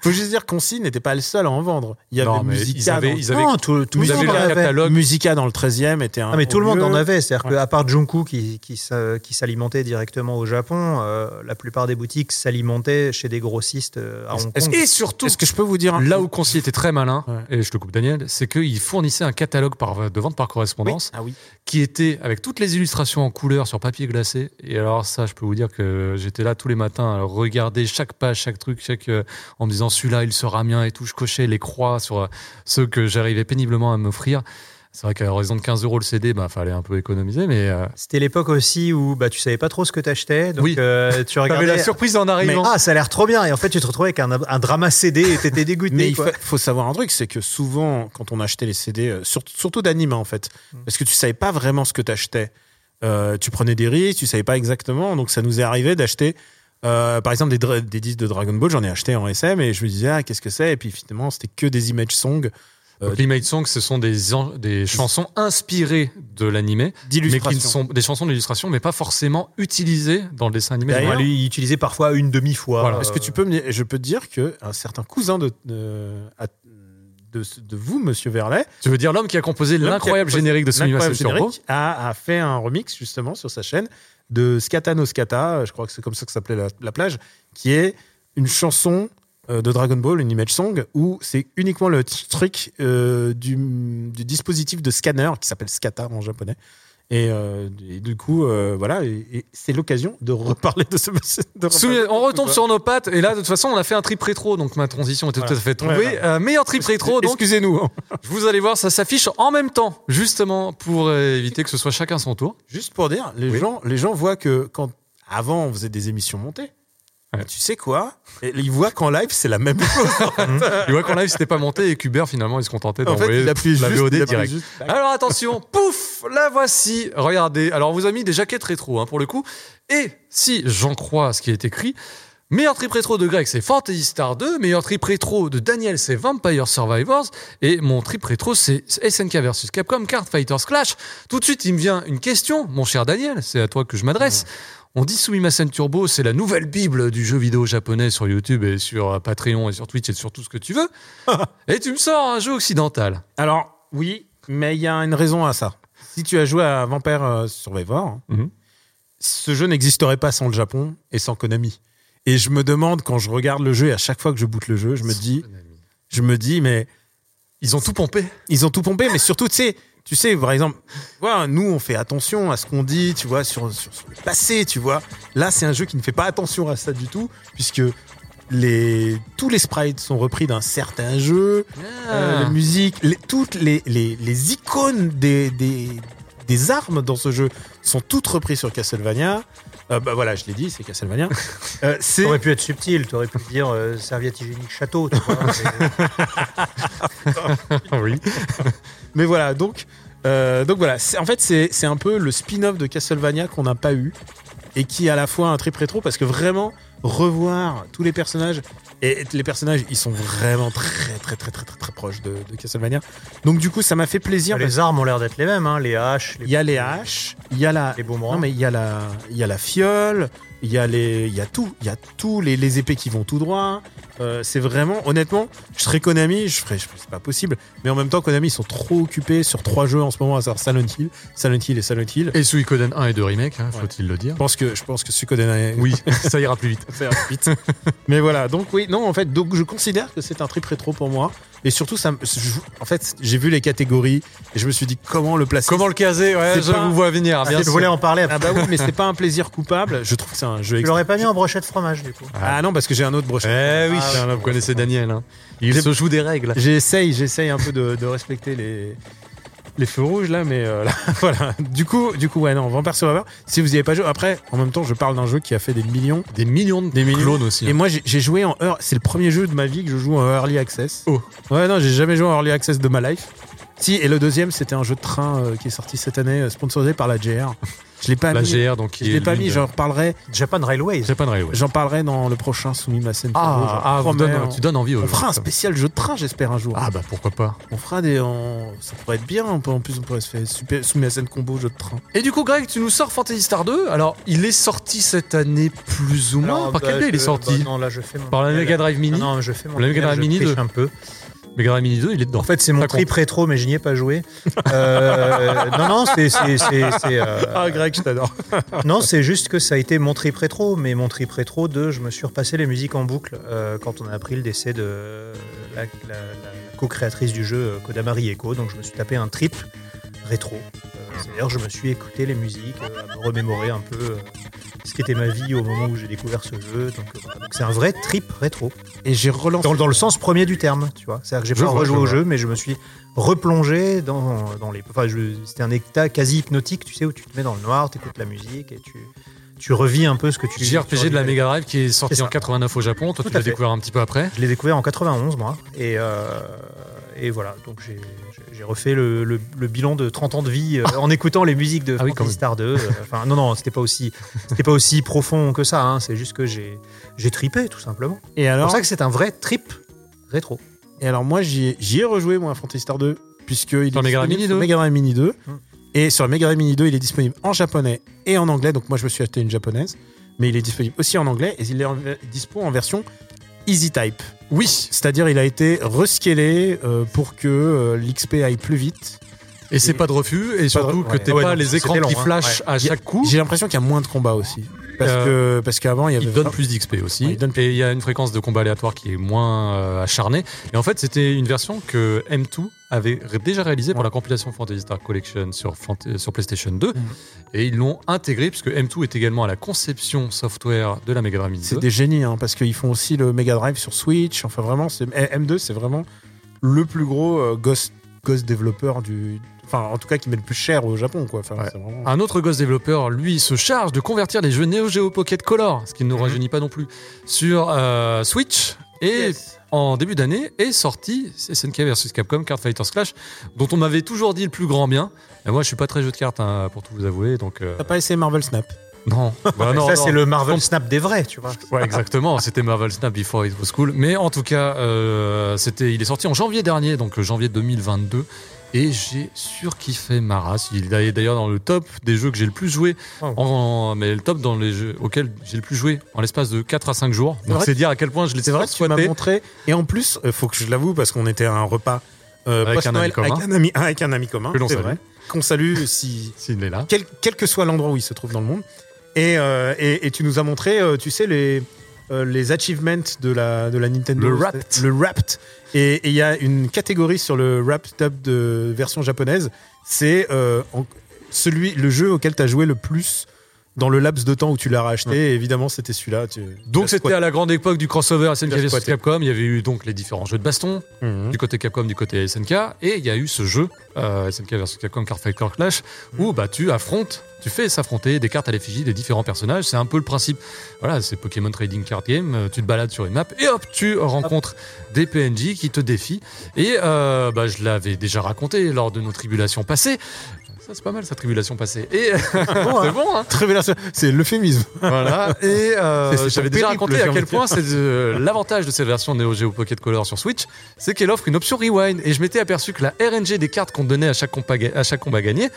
faut juste dire qu'Onsi n'était pas le seul à en vendre. Il y avait Non, Musica. ils avaient, dans- ils avaient, Non, tout, tout avez monde le en avait. catalogue. Musica dans le 13e était un. Ah, mais tout le monde en avait, c'est-à-dire Ouais. qu'à part Junku qui, qui, s'a- qui s'alimentait directement au Japon, euh, la plupart des boutiques s'alimentaient chez des grossistes euh, à Hong Kong. Et surtout, Est-ce que je peux vous dire là où Concis était très malin, Ouais. et je te coupe Daniel, c'est qu'il fournissait un catalogue par, de vente par correspondance Ah oui. qui était avec toutes les illustrations en couleur sur papier glacé. Et alors ça, je peux vous dire que j'étais là tous les matins à regarder chaque page, chaque truc, chaque, euh, en me disant celui-là, il sera mien et tout. Je cochais les croix sur euh, ceux que j'arrivais péniblement à m'offrir. C'est vrai qu'à raison de 15 euros le CD, bah fallait un peu économiser, mais euh, C'était l'époque aussi où bah, tu savais pas trop ce que t'achetais, donc Oui. euh, tu regardais. la surprise en arrivant. Ah, ça a l'air trop bien. Et en fait, tu te retrouvais avec un, un drama CD et t'étais dégoûté. Mais il quoi. faut, faut savoir un truc, c'est que souvent, quand on achetait les CD, euh, sur- surtout d'anime en fait, Mm. parce que tu savais pas vraiment ce que tu achetais. Tu prenais des risques, tu savais pas exactement. Donc ça nous est arrivé d'acheter, euh, par exemple, des, disques de Dragon Ball. J'en ai acheté en SM et je me disais, ah, qu'est-ce que c'est? Et puis finalement, c'était que des image songs euh, l'image song, ce sont des, des chansons inspirées de mais qui sont des chansons d'illustration, mais pas forcément utilisées dans le dessin animé. D'ailleurs, utilisait parfois une demi-fois. Voilà. Euh, Est-ce que tu peux me, je peux te dire que un certain cousin de, de, à- de, de vous, Monsieur Verlet, Tu veux dire l'homme qui a composé l'incroyable générique de l'incroyable Turbo a, a fait un remix justement sur sa chaîne de Scata no Scata, je crois que c'est comme ça que s'appelait la, la plage, qui est une chanson euh, de Dragon Ball, une image song, où c'est uniquement le truc euh, du, du dispositif de scanner qui s'appelle Scata en japonais. Et, euh, et du coup, euh, voilà, et, et c'est l'occasion de reparler de ce de on retombe sur nos pattes et là de toute façon on a fait un trip rétro donc ma transition était tout à fait trouvée. Ouais, ouais. Euh, meilleur trip rétro donc Excusez-nous. vous allez voir ça s'affiche en même temps justement pour éviter que ce soit chacun son tour. Juste pour dire, les, Oui. gens, les gens voient que quand avant on faisait des émissions montées, Ouais. tu sais quoi? Et Ils voient qu'en live c'est la même chose. Tu vois qu'en live c'était pas monté et Kuber finalement il se contentait en fait, d'envoyer il appuie la VOD il direct. juste. Alors attention, pouf, la voici. Regardez, alors on vous a mis des jaquettes rétro hein, pour le coup. Et si j'en crois ce qui est écrit, meilleur trip rétro de Greg c'est Fantasy Star 2, meilleur trip rétro de Daniel c'est Vampire Survivors, et mon trip rétro c'est SNK versus Capcom Card Fighters Clash. Tout de suite il me vient une question, mon cher Daniel, c'est à toi que je m'adresse. On dit Sumimasen Turbo, c'est la nouvelle bible du jeu vidéo japonais sur YouTube et sur euh, Patreon et sur Twitch et sur tout ce que tu veux. et tu me sors un jeu occidental. Alors oui, mais il y a une raison à ça. Si tu as joué à Vampire euh, Survivor, Mhm. ce jeu n'existerait pas sans le Japon et sans Konami. Et je me demande quand je regarde le jeu et à chaque fois que je boot le jeu, je me dis, je me dis, mais Ils ont tout pompé. Ils ont tout pompé, mais surtout, tu sais, tu sais, par exemple, voilà, nous, on fait attention à ce qu'on dit, tu vois, sur, sur, sur le passé, tu vois. Là, c'est un jeu qui ne fait pas attention à ça du tout, puisque les, tous les sprites sont repris d'un certain jeu, euh, la musique, les- toutes les, les, les icônes des, des, des armes dans ce jeu sont toutes reprises sur Castlevania. Euh, bah voilà, je l'ai dit, c'est Castlevania. Euh, c'est T'aurais pu être subtil, t'aurais pu dire euh, serviette hygiénique château. tu vois, mais- oui. Mais voilà, donc, euh, donc voilà. c'est- En fait, c'est c'est un peu le spin-off de Castlevania qu'on n'a pas eu et qui est à la fois un trip rétro parce que vraiment revoir tous les personnages et les personnages, ils sont vraiment très très très très très très proches de, de Castlevania. Donc du coup, ça m'a fait plaisir. parce les armes ont l'air d'être les mêmes, hein, les haches, Il y a les haches, il y a la, les boomerangs. non mais il y a la, il y a la fiole, il y a les, il y a tout, il y a tous les, les épées qui vont tout droit. Euh, c'est vraiment, honnêtement, je serais Konami, je ferais, je- c'est pas possible. Mais en même temps, Konami ils sont trop occupés sur trois jeux en ce moment, à savoir Silent Hill, Silent Hill et Silent Hill. Et Suikoden 1 et 2 remake, hein, Ouais. faut-il le dire. Je pense que, je pense que Suikoden est- Oui, ça ira plus vite. ça ira vite. Mais voilà, donc oui, non, en fait, donc je considère que c'est un trip rétro pour moi. Et surtout, ça, je- en fait, j'ai vu les catégories et je me suis dit comment le placer. Comment le caser Ouais, je pas- vous vois venir. Ah, bien je sûr. voulais en parler. Ah bah oui, mais c'est pas un plaisir coupable. Je trouve que c'est un jeu. Tu extra- l'aurais pas mis en brochette fromage du coup. Ah non, parce que j'ai un autre brochet. Eh oui, Ah, vous connaissez Daniel. hein. Il se joue des règles. J'essaye, j'essaye un peu de, de respecter les, les feux rouges là, mais euh, là, voilà. Du coup, du coup, ouais, non, Vampire Survivor. Si vous y avez pas joué, après, en même temps, je parle d'un jeu qui a fait des millions. Des millions de Des millions. clones aussi. Et hein. moi, j'ai joué en ear- C'est le premier jeu de ma vie que je joue en early access. Oh. Ouais, non, j'ai jamais joué en early access de ma life. Si, et le deuxième, c'était un jeu de train euh, qui est sorti cette année, euh, sponsorisé par la GR. Je l'ai pas La mis. GR, donc qui Je l'ai pas mis. de- J'en reparlerai. Japan Railways. Japan Railway. J'en parlerai dans le prochain soumis ma scène. Ah, ah, vous donne- on, tu donnes envie. on fera un spécial jeu de train, j'espère un jour. Ah bah pourquoi pas. On fera des. on- Ça pourrait être bien. En plus, on pourrait se faire super soumis à scène combo jeu de train. Et du coup, Greg, tu nous sors Fantasy Star 2. Alors, il est sorti cette année plus ou moins. Alors, Par quel bah, biais il est je- sorti bah, Non, là je fais mon. Par la Mega Drive Mini Non, non, je fais mon. La Mega Drive je Mini triche de- un peu. Mini 2, il est dedans. En fait, c'est mon trip rétro, mais je n'y ai pas joué. Euh, non, non, c'est, euh, Ah, Greg, je t'adore. non, c'est juste que ça a été mon trip rétro, mais mon trip rétro de, je me suis repassé les musiques en boucle euh, quand on a appris le décès de la, la- la co-créatrice du jeu, euh, Kodama Rieko. Donc, je me suis tapé un trip rétro. Euh, c'est-à-dire, je me suis écouté les musiques, euh, à me remémorer un peu euh, ce qu'était ma vie au moment où j'ai découvert ce jeu. Donc, euh, voilà. Donc, c'est un vrai trip rétro. Et j'ai relancé. Dans, dans le sens premier du terme, tu vois. C'est-à-dire que j'ai Je pas vois, rejoué je au jeu, mais je me suis replongé dans, dans les. Enfin, je- c'était un état quasi hypnotique, tu sais, où tu te mets dans le noir, tu écoutes la musique et tu, tu revis un peu ce que tu. tu JRPG de la. Mega Drive qui est sorti en 89 au Japon. Toi, Tout tu l'as fait. découvert un petit peu après. Je l'ai découvert en 91, moi. Et, euh, et voilà, donc j'ai- refait le, le- le bilan de 30 ans de vie euh, en écoutant les musiques de Ah oui. Star 2. euh, Enfin, non, non, c'était pas aussi, c'était pas aussi profond que ça. hein, c'est juste que j'ai j'ai tripé, tout simplement. Et C'est pour ça que c'est un vrai trip rétro. et alors moi, j'y ai, rejoué, moi, à Fantasy Star 2, puisque il est Sur Mega Drive disponible Mini sur 2. Mega Mini 2. Hmm. Et sur Mega Drive Mini 2, il est disponible en japonais et en anglais. Donc moi, je me suis acheté une japonaise. Mais il est disponible aussi en anglais et il est en- dispo en version Easy Type. Oui. C'est-à-dire, il a été rescalé euh, pour que euh, l'XP aille plus vite. Et c'est pas de refus. Et surtout de- que Ouais, pas les écrans long, qui hein. flashent à chaque coup. J'ai l'impression qu'il y a moins de combats aussi. Parce Euh, que parce qu'avant, il y avait. Il donne plus d'XP aussi. Ouais, il donne plus. Et il y a une fréquence de combat aléatoire qui est moins euh, acharnée. Et en fait, c'était une version que M2 avait déjà réalisée pour Ouais. la compilation Fantasy Star Collection sur, sur PlayStation 2. Mhm. Et ils l'ont intégré puisque M2 est également à la conception software de la Mega Drive Mini C'est 2. des génies, hein, parce qu'ils font aussi le Mega Drive sur Switch. Enfin, vraiment, c'est- eh, M2, c'est vraiment le plus gros euh, Ghost, Ghost développeur du. Enfin, en tout cas, qui met le plus cher au Japon, quoi. Enfin, Ouais. c'est vraiment- Un autre Ghost développeur, lui, se charge de convertir les jeux Neo Geo Pocket Color, ce qui ne nous Mhm. rajeunit pas non plus, sur euh, Switch. Et Yes. en début d'année est sorti SNK vs Capcom Card Fighters Clash, dont on m'avait toujours dit le plus grand bien. Et moi, je suis pas très jeu de cartes, hein, pour tout vous avouer, donc euh, T'as pas essayé Marvel Snap? Non. Bah, non, ça, c'est le Marvel Snap des vrais, tu vois. Ouais, exactement. C'était Marvel Snap Before It Was Cool. Mais en tout cas, euh, c'était, il est sorti en janvier dernier, donc euh, janvier 2022. Et j'ai surkiffé ma race. Il est d'ailleurs dans le top des jeux que j'ai le plus joué. Oh. En, mais le top dans les jeux auxquels j'ai le plus joué en l'espace de 4 à 5 jours. Donc c'est dire à quel point je l'ai vrai tu m'as montré. Et en plus, il faut que je l'avoue, parce qu'on était à un repas euh, Avec un ami commun. avec un ami, avec un ami commun. C'est vrai. Qu'on salue si, S'il est là. quel, quel que soit l'endroit où il se trouve dans le monde. Et, euh, et, et tu nous as montré, euh, tu sais, les, euh, les achievements de la, de la Nintendo. Le Wrapped. Le Wrapped. Et il y a une catégorie sur le Wrapped Up de version japonaise. C'est euh, celui, le jeu auquel tu as joué le plus dans le laps de temps où tu l'as racheté. Et évidemment, c'était celui-là. Tu- Donc c'était à la grande époque du crossover SNK vs. Capcom. Il y avait eu donc les différents jeux de baston Mhm. du côté Capcom, du côté SNK, et il y a eu ce jeu euh, SNK vs Capcom Card Fighter Clash où bah tu affrontes, tu fais s'affronter des cartes à l'effigie des différents personnages. C'est un peu le principe. Voilà, c'est Pokémon Trading Card Game. Euh, Tu te balades sur une map et hop, tu rencontres des PNJ qui te défient. Et euh, bah, je l'avais déjà raconté lors de nos tribulations passées. Ça c'est pas mal sa tribulation passée. Et c'est bon, hein Révélation, c'est l'euphémisme. voilà. Et euh, j'avais déjà raconté à quel point c'est de- l'avantage de cette version Neo Geo Pocket Color sur Switch, c'est qu'elle offre une option rewind. Et je m'étais aperçu que la RNG des cartes qu'on te donnait à chaque, compa- à chaque combat gagné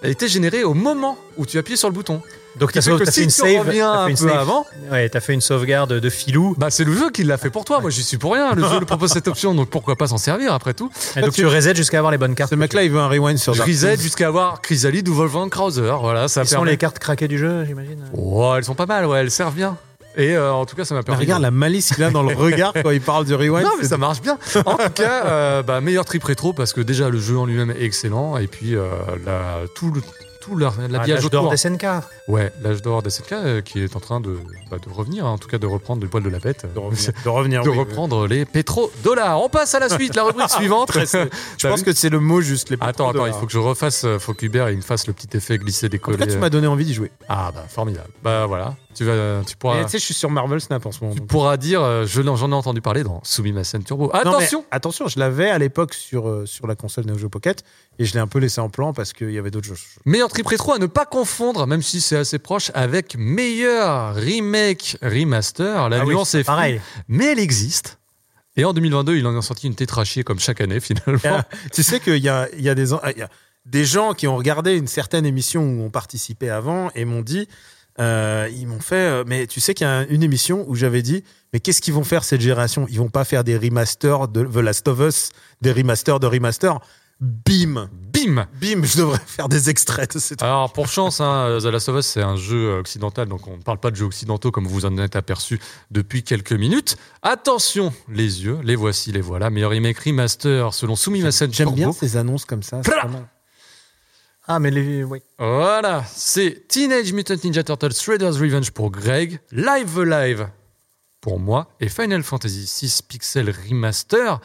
elle était générée au moment où tu appuyais sur le bouton. Donc t'as t'as si fait une tu save, reviens un fait une peu save. avant, Ouais, t'as fait une sauvegarde de filou. bah c'est le jeu qui l'a fait pour toi. Moi j'y suis pour rien. Le jeu le propose cette option, donc pourquoi pas s'en servir après tout. Et donc tu resets jusqu'à avoir les bonnes cartes. Ce mec-là, il veut un rewind sur Je reset jusqu'à avoir Chrysalide ou Wolfgang Krauser. Voilà, ça Ils sont les cartes craquées du jeu, j'imagine. Oh, elles sont pas mal, ouais, elles servent bien. Et euh, en tout cas, ça m'a Mais permis. regarde la malice qu'il a dans le regard quand il parle du rewind. Non, mais ça marche bien. En tout cas, euh, bah, meilleur trip rétro parce que déjà le jeu en lui-même est excellent et puis euh, la, tout le tout leur- Ah, l'habillage l'âge d'or des SNK. Ouais, l'âge d'or des SNK euh, qui est en train de, bah, de revenir, hein, en tout cas de reprendre le poil de la bête, de revenir. De revenir de oui, oui. reprendre les pétrodollars. On passe à la suite, la rubrique suivante. Très- Je pense que c'est le mot juste. Les Attends, attends, il faut que je refasse, euh, faut qu'Hubert il me fasse le petit effet glisser En cas, tu m'as donné envie d'y jouer. Ah bah formidable. Bah voilà, tu vas, tu pourras, Tu sais, je suis sur Marvel Snap en ce moment. tu donc. pourras dire, euh, je j'en ai entendu parler dans Sumimasen Turbo. Non, mais Attention. Attention, je l'avais à l'époque sur, euh, sur la console Neo Geo Pocket et je l'ai un peu laissé en plan parce qu'il y avait d'autres jeux. Meilleur trip rétro à ne pas confondre, même si c'est assez proche, avec meilleur remake remaster. La Ah oui, nuance est Pareil. mais elle existe. Et en 2022, il en a sorti une tétrachier comme chaque année finalement. Euh, tu sais qu'il y a, y, a des, il y a des gens qui ont regardé une certaine émission où on participait avant et m'ont dit, euh, ils m'ont fait, euh, mais tu sais qu'il y a une émission où j'avais dit, mais qu'est-ce qu'ils vont faire cette génération? Ils vont pas faire des remasters de The Last of Us, des remasters de remasters. Bim, Bim bim, je devrais faire des extraits de ces trucs. Alors pour chance, hein, The Last of Us c'est un jeu occidental, donc on ne parle pas de jeux occidentaux comme vous en êtes aperçu depuis quelques minutes. Attention, les yeux, les voici, les voilà. Meilleur remake remaster selon Sumimasen J'aime bien ces annonces comme ça. c'est. Ah, mais les. Oui. Voilà, c'est Teenage Mutant Ninja Turtles Shredder's Revenge pour Greg, Live the Live pour moi et Final Fantasy VI Pixel Remaster.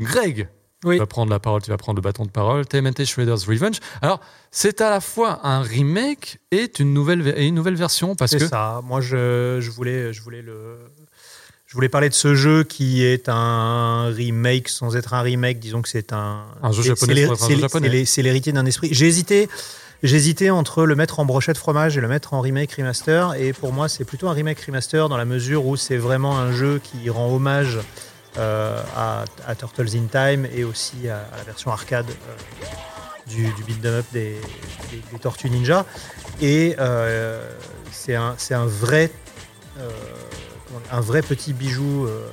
Greg, Oui. tu vas prendre la parole, tu vas prendre le bâton de parole. TMNT Shredder's Revenge. Alors, c'est à la fois un remake et une nouvelle, ve- et une nouvelle version parce C'est que ça. Moi, je, je, voulais, je, voulais le, je voulais parler de ce jeu qui est un remake sans être un remake. Disons que c'est un. Un jeu japonais c'est l'héritier d'un esprit. J'ai hésité. Hésité entre le mettre en brochette fromage et le mettre en remake remaster. Et pour moi, c'est plutôt un remake remaster dans la mesure où c'est vraiment un jeu qui rend hommage euh, à, à Turtles in Time et aussi à, à la version arcade euh, du, du beat'em up des, des- des Tortues Ninja. Et euh, c'est un, un vrai, un vrai petit bijou euh,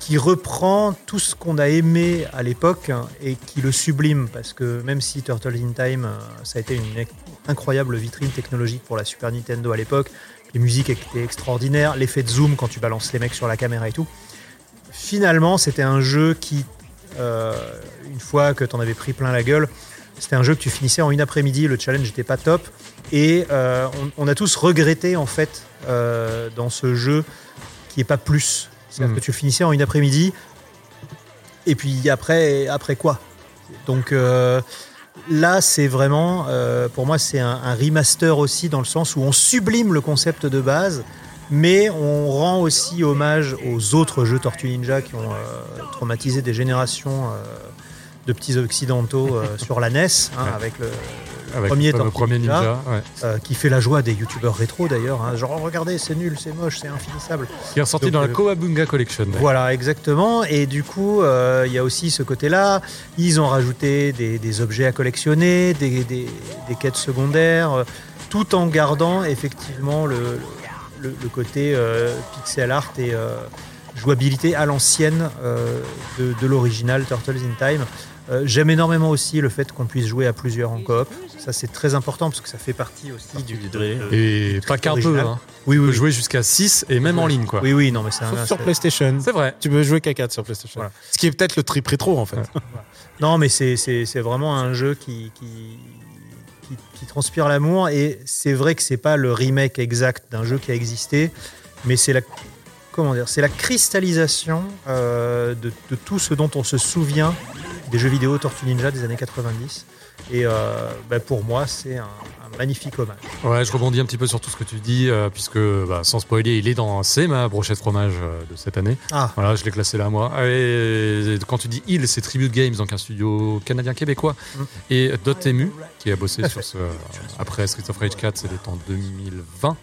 qui, reprend tout ce qu'on a aimé à l'époque hein, et qui le sublime. Parce que même si Turtles in Time, euh, ça a été une incroyable vitrine technologique pour la Super Nintendo à l'époque, les musiques étaient extraordinaires, l'effet de zoom quand tu balances les mecs sur la caméra et tout. Finalement, c'était un jeu qui, euh, une fois que tu en avais pris plein la gueule, c'était un jeu que tu finissais en une après-midi, le challenge n'était pas top. Et euh, on, on a tous regretté, en fait, euh, dans ce jeu, qui est pas plus. C'est-à-dire Mhm. que tu finissais en une après-midi, et puis après, après quoi? Donc euh, là, c'est vraiment, pour moi, c'est un, un remaster aussi, dans le sens où on sublime le concept de base, mais on rend aussi hommage aux autres jeux Tortue Ninja qui ont traumatisé des générations de petits occidentaux euh, sur la NES, hein, avec le, avec premier le Ninja, ninja, ouais, euh, qui fait la joie des youtubeurs rétro d'ailleurs. hein. genre, oh, regardez, c'est nul, c'est moche, c'est infinissable. qui est ressorti Donc, dans la euh, Kowabunga Collection. d'ailleurs. Voilà, exactement. Et du coup, euh, il y a aussi ce côté-là. Ils ont rajouté des, des objets à collectionner, des, des- des quêtes secondaires, euh, tout en gardant effectivement le, le- le côté euh, pixel art et euh, jouabilité à l'ancienne euh, de, de l'original Turtles in Time. Euh, J'aime énormément aussi le fait qu'on puisse jouer à plusieurs en coop. Ça, c'est très important parce que ça fait partie aussi du. du de- Et du pas qu'un peu. Hein. Oui, oui, jouer jusqu'à 6 et même en ligne, quoi. Oui, oui, non, mais c'est sur PlayStation. C'est vrai. Tu peux jouer qu'à 4 sur PlayStation. Voilà. Ce qui est peut-être le trip rétro en fait. Non, mais c'est- c'est c'est vraiment un jeu qui, qui, qui, qui transpire l'amour. Et c'est vrai que c'est pas le remake exact d'un jeu qui a existé, mais c'est la, comment dire, c'est la cristallisation euh, de, de tout ce dont on se souvient des jeux vidéo Tortue Ninja des années 90. Et euh, bah, pour moi, c'est un, un magnifique hommage. Ouais, je rebondis un petit peu sur tout ce que tu dis, euh, puisque bah, sans spoiler, il est dans C'est ma brochette fromage euh, de cette année. Ah, Voilà, je l'ai classé là, moi. Et quand tu dis il, c'est Tribute Games, donc un studio canadien-québécois. Mm. Et Dotemu, qui a bossé sur ce. après Street of Rage 4, c'était en 2020.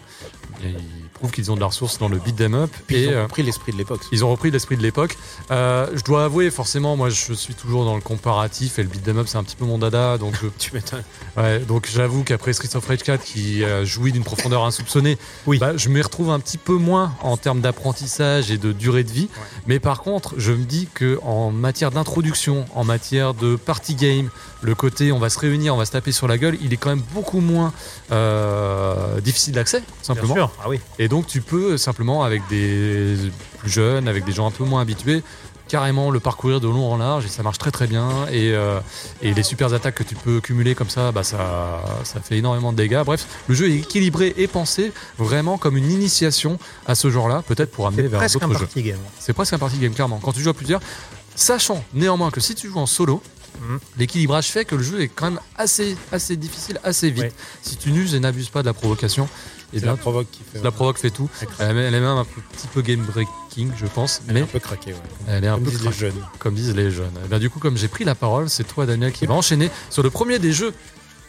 Et ils prouvent qu'ils ont de la ressource dans le beat them up. Puis et ils ont euh, compris l'esprit de l'époque. ils ont repris l'esprit de l'époque. Euh, je dois avouer, forcément, moi, je suis toujours dans le comparatif et le beat them up, c'est un petit peu mon dada. Donc, je- Tu m'étonnes. ouais, donc j'avoue qu'après Street of Rage 4, qui euh, jouit d'une profondeur insoupçonnée, Oui. bah, je m'y retrouve un petit peu moins en termes d'apprentissage et de durée de vie. Mais par contre, je me dis que en matière d'introduction, en matière de party game, le côté on va se réunir, on va se taper sur la gueule, il est quand même beaucoup moins euh, difficile d'accès, simplement. Sûr. Ah oui. Et donc tu peux simplement avec des plus jeunes, avec des gens un peu moins habitués, carrément le parcourir de long en large et ça marche très très bien. Et, euh, et les super attaques que tu peux cumuler comme ça, bah ça, ça fait énormément de dégâts. Bref, le jeu est équilibré et pensé vraiment comme une initiation à ce genre-là, peut-être pour amener vers presque un d'autres jeux. party game. C'est presque un party game, clairement. Quand tu joues à plusieurs, sachant néanmoins que si tu joues en solo, Mhm. l'équilibrage fait que le jeu est quand même assez, assez difficile, assez vite. Si tu n'uses et n'abuses pas de la provocation, et C'est bien, la provoque qui fait. la provoque fait tout. Elle est elle est même un petit peu game breaking, je pense, Elle est un peu craquée, ouais. elle est un Comme peu disent les jeunes. comme disent les jeunes. Eh bien, du coup, comme j'ai pris la parole, c'est toi, Daniel, qui va enchaîner sur le premier des jeux.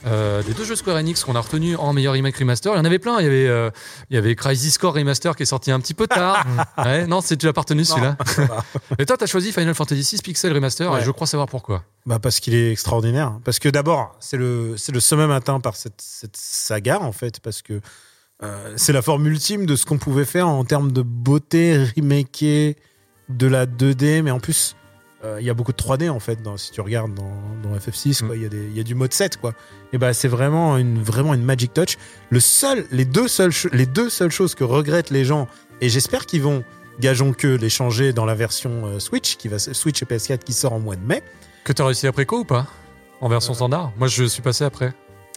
euh, des deux jeux Square Enix qu'on a retenu en meilleur remake remaster. Il y en avait plein. Il y avait, euh, il y avait Crisis Core Remaster qui est sorti un petit peu tard. ouais, non, c'est déjà partenu celui-là. Et toi, tu as choisi Final Fantasy VI Pixel Remaster Ouais. et je crois savoir pourquoi. Bah parce qu'il est extraordinaire. Parce que d'abord, c'est le, c'est le sommet atteint par cette, cette saga, en fait, parce que euh, c'est la forme ultime de ce qu'on pouvait faire en termes de beauté, remaker de la 2D, mais en plus, euh, il y a beaucoup de 3D, en fait, dans, si tu regardes dans, dans FF6, quoi, il y, a y du mode 7, quoi. Et bah c'est vraiment une, vraiment une magic touch. Le seul, les, deux seules, cho- les deux seules choses que regrettent les gens, et j'espère qu'ils vont, gageons que, les changer dans la version euh, Switch, qui va, Switch et PS4 qui sort en mois de mai, Que tu as réussi après quoi ou pas? En version standard? Moi, je suis passé après.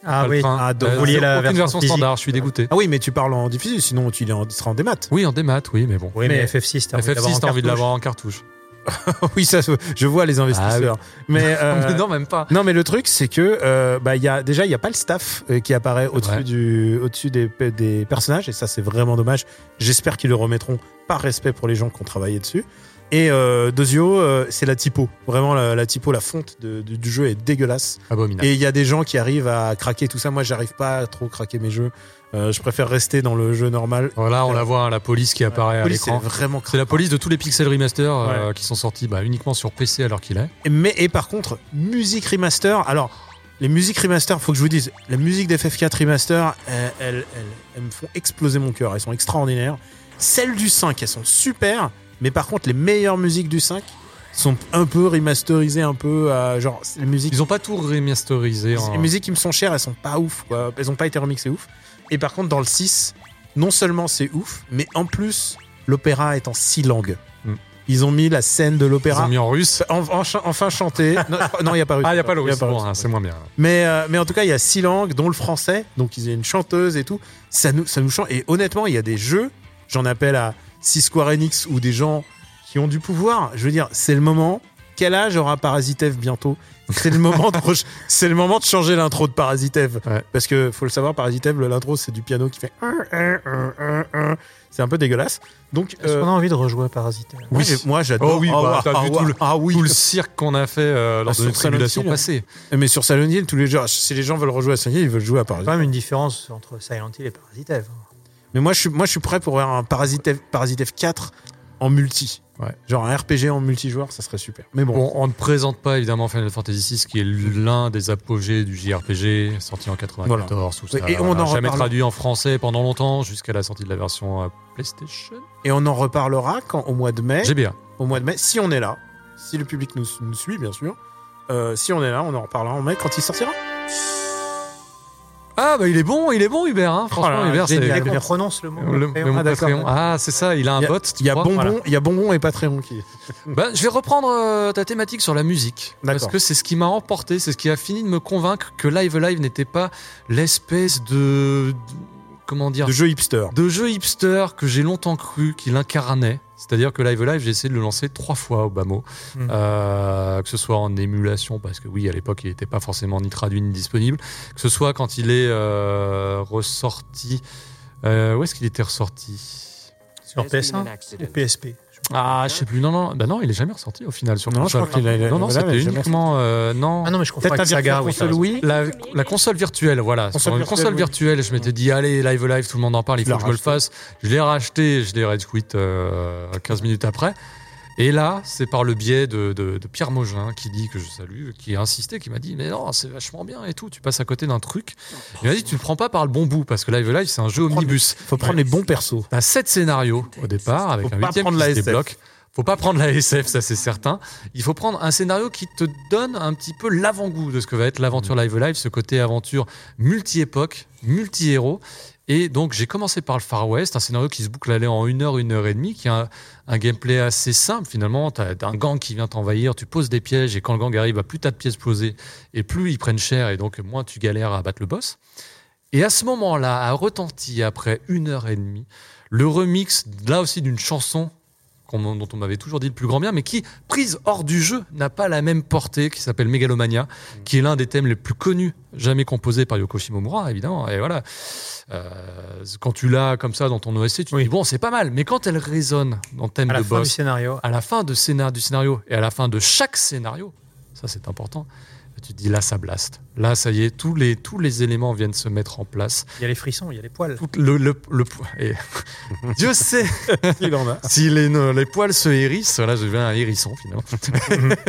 Ah Pas le oui. train. Ah, donc Euh, vous vouliez la aucune version version physique. standard, je suis dégoûté. Ah oui, mais tu parles en diffusé, sinon tu en- il sera en démat. Oui, en démat, oui, mais bon. Oui, mais, Mais FF6, t'as envie de l'avoir FF6, en t'as envie de l'avoir en cartouche. oui, ça, je vois les investisseurs. mais, euh, Mais non, même pas. non, mais le truc, c'est que euh, bah, y a, déjà, il n'y a pas le staff euh, qui apparaît au-dessus du, au-dessus des, des personnages, et ça, c'est vraiment dommage. J'espère qu'ils le remettront par respect pour les gens qui ont travaillé dessus. Et euh, Dozio, euh, c'est la typo. Vraiment, la, la typo, la fonte de- du, du jeu est dégueulasse. Abominable. Et il y a des gens qui arrivent à craquer tout ça. Moi, j'arrive pas à trop craquer mes jeux. Euh, je préfère rester dans le jeu normal. Voilà, on la voit, hein, la police qui apparaît à c'est l'écran. vraiment C'est la police de tous les Pixel Remaster euh, qui sont sortis bah, uniquement sur PC alors qu'il est. Mais et par contre, musique remaster. Alors, les musiques remaster, faut que je vous dise, la musique d'FF4 remaster, elles, elles, elles- elles me font exploser mon cœur. Elles sont extraordinaires. Celles du 5, elles sont super. Mais par contre, les meilleures musiques du 5 sont un peu remasterisées, un peu genre les musiques. Ils ont pas tout remasterisé. en- Les musiques qui me sont chères, elles sont pas ouf. Quoi. Elles ont pas été remixées ouf. Et par contre, dans le 6, non seulement c'est ouf, mais en plus, l'opéra est en six langues. Mm. Ils ont mis la scène de Ils l'opéra ont mis en russe. en- en cha- enfin chanté. Non, il n'y a pas russe. Ah, il n'y a pas le russe. pas bon, russe. hein, c'est moins bien. Mais, euh, mais en tout cas, il y a six langues, dont le français. Donc, ils ont une chanteuse et tout. Ça nous, ça nous chante. Et honnêtement, il y a des jeux, j'en appelle à 6 Square Enix ou des gens qui ont du pouvoir. Je veux dire, c'est le moment. Quel âge aura Parasitev bientôt? C'est le moment de c'est le moment de changer l'intro de Parasitev. Ouais. Parce que faut le savoir, Parasitev, l'intro c'est du piano qui fait c'est un peu dégueulasse. Donc Est-ce euh, qu'on a envie de rejouer Parasite moi, j'ai- moi j'adore. Oh oui, Ah bah, ah vu ouais, tout le- ah oui. Tout le cirque qu'on a fait euh, lors Ah, de notre simulation Hill. passée. Mais sur Silent Hill, tous les jeux, si les gens veulent rejouer à Silent Hill, ils veulent jouer à Il y a quand même une différence entre Silent Hill et Parasite Eve. Mais moi, je suis, moi, je suis prêt pour voir un Parasite F, Parasite F4 en multi. Ouais. Genre un RPG en multijoueur, ça serait super. Mais bon, Bon, on ne présente pas évidemment Final Fantasy VI, qui est l'un des apogées du JRPG, sorti en 94. Tout ça. Et on Voilà, en jamais reparle- traduit en français pendant longtemps, jusqu'à la sortie de la version euh, PlayStation. et on en reparlera quand au mois de mai. GBA. Au mois de mai, si on est là, si le public nous, nous suit, bien sûr. Euh, si on est là, on en reparlera en mai quand il sortira. Ah bah il est bon, il est bon Hubert. Hein. Franchement, Oh là, Hubert, c'est génial. Prononce le mot. le, Patreon. le mot Ah. Patreon. Ah c'est ça, il a un Il y a- bot. Il y a Bonbon, Voilà. il y a Bonbon et Patreon qui. Bah, je vais reprendre euh, ta thématique sur la musique. Parce que c'est ce qui m'a emporté, c'est ce qui a fini de me convaincre que Live Live n'était pas l'espèce de, de- Comment dire de jeu hipster. de jeu hipster que j'ai longtemps cru qu'il incarnait. C'est-à-dire que Live Live, j'ai essayé de le lancer trois fois au bas mot. Mm. Euh, que ce soit en émulation, parce que oui, à l'époque, il n'était pas forcément ni traduit ni disponible. Que ce soit quand il est euh, ressorti. Euh, où est-ce qu'il était ressorti? Sur PS1 ou PSP. Ah, je sais plus. Non, non, bah non, il est jamais ressorti au final sur Non, je console. crois qu'il a- il a- Non, non, voilà, c'était uniquement. euh, non. Ah non, mais je confonds Peut-être avec Saga. Oui, console. Wii. La, la console virtuelle, voilà. Console sur une virtuelle, console oui. virtuelle, je m'étais dit, allez, live live, tout le monde en parle, il faut que je me le fasse. Je l'ai racheté, je l'ai rage quit euh, 15 minutes après. Et là, c'est par le biais de, de- de Pierre Mogin, qui dit que je salue, qui a insisté, qui m'a dit, mais non, c'est vachement bien et tout, tu passes à côté d'un truc. Il m'a dit, tu le prends pas par le bon bout, parce que Live Live, c'est un jeu omnibus. Faut prendre les bons persos. T'as sept scénarios au départ, avec Faut un huitième qui la se débloque. Faut pas prendre la SF, ça c'est certain. Il faut prendre un scénario qui te donne un petit peu l'avant-goût de ce que va être l'aventure Mm. Live Live, ce côté aventure multi-époque, multi-héros. Et donc j'ai commencé par le Far West, un scénario qui se boucle aller en une heure, une heure et demie, qui a un, gameplay assez simple finalement. T'as as un gang qui vient t'envahir, tu poses des pièges et quand le gang arrive, bah, plus t'as de pièces posées et plus ils prennent cher et donc moins tu galères à battre le boss. Et à ce moment-là, a retenti après une heure et demie le remix, là aussi d'une chanson qu'on- dont on m'avait toujours dit le plus grand bien, mais qui, prise hors du jeu, n'a pas la même portée, qui s'appelle Megalomania, qui est l'un des thèmes les plus connus jamais composés par Yoko Shimomura, évidemment. Et voilà, Euh, quand tu l'as comme ça dans ton OSC, tu te Oui. dis bon, c'est pas mal. Mais quand elle résonne dans le thème À la de fin du boss, scénario. à la fin de scénar- du scénario et à la fin de chaque scénario, ça c'est important. Tu te dis là, ça blast. Là, ça y est, tous les, tous les éléments viennent se mettre en place. Il y a les frissons, il y a les poils. Tout le, le, le- et Dieu sait Il en a. si les, les poils se hérissent, là je deviens un hérisson finalement.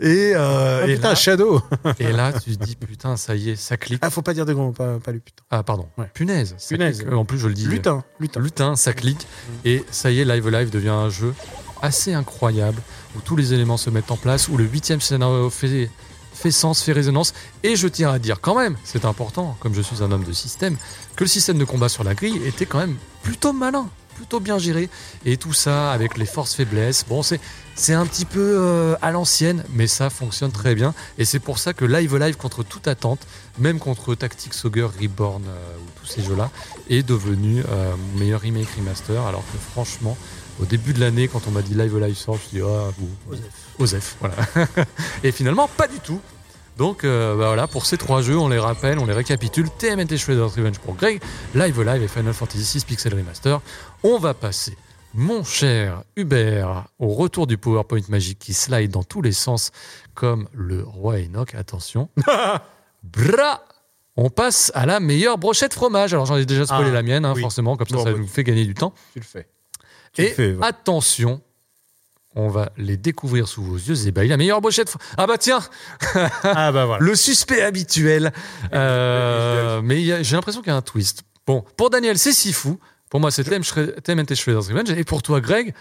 et, euh, Ah, et, putain, là, Shadow. et là, tu te dis putain, ça y est, ça clique. Ah, faut pas dire de gros, pas, pas lui, putain. Ah pardon, Ouais. punaise. Punaise. clique. En plus, je le dis. Lutin, lutin. Lutin, ça clique. Et ça y est, Live Live devient un jeu assez incroyable où tous les éléments se mettent en place, où le huitième scénario fait, fait sens, fait résonance. Et je tiens à dire quand même, c'est important, comme je suis un homme de système, que le système de combat sur la grille était quand même plutôt malin, plutôt bien géré. Et tout ça avec les forces faiblesses. Bon, c'est. C'est un petit peu euh, à l'ancienne, mais ça fonctionne très bien. Et c'est pour ça que Live Live, contre toute attente, même contre Tactics Ogre Reborn euh, ou tous ces jeux-là, est devenu euh, meilleur remake remaster. Alors que franchement, au début de l'année, quand on m'a dit Live Live sort, je dis ah, vous, Osef. Osef, voilà. Et finalement, pas du tout. Donc euh, bah voilà, pour ces trois jeux, on les rappelle, on les récapitule. TMNT Shredder's Revenge pour Greg, Live Live et Final Fantasy VI Pixel Remaster. On va passer, mon cher Hubert, au retour du PowerPoint magique qui slide dans tous les sens comme le roi Enoch. Attention. Bra on passe à la meilleure brochette fromage. Alors j'en ai déjà spoilé Ah, la mienne, hein, oui. forcément, comme ça, Bon, ça bah, nous fait gagner du temps. Tu le fais. Tu le Et fais, ouais. attention, on va les découvrir sous vos yeux ébahis. La meilleure brochette. Ah bah tiens, Ah bah voilà. le suspect habituel. Euh, mais j'ai l'impression qu'il y a un twist. Bon, pour Daniel, c'est si fou. Pour moi, c'est TMNT Shredder's Revenge. Et pour toi, Greg,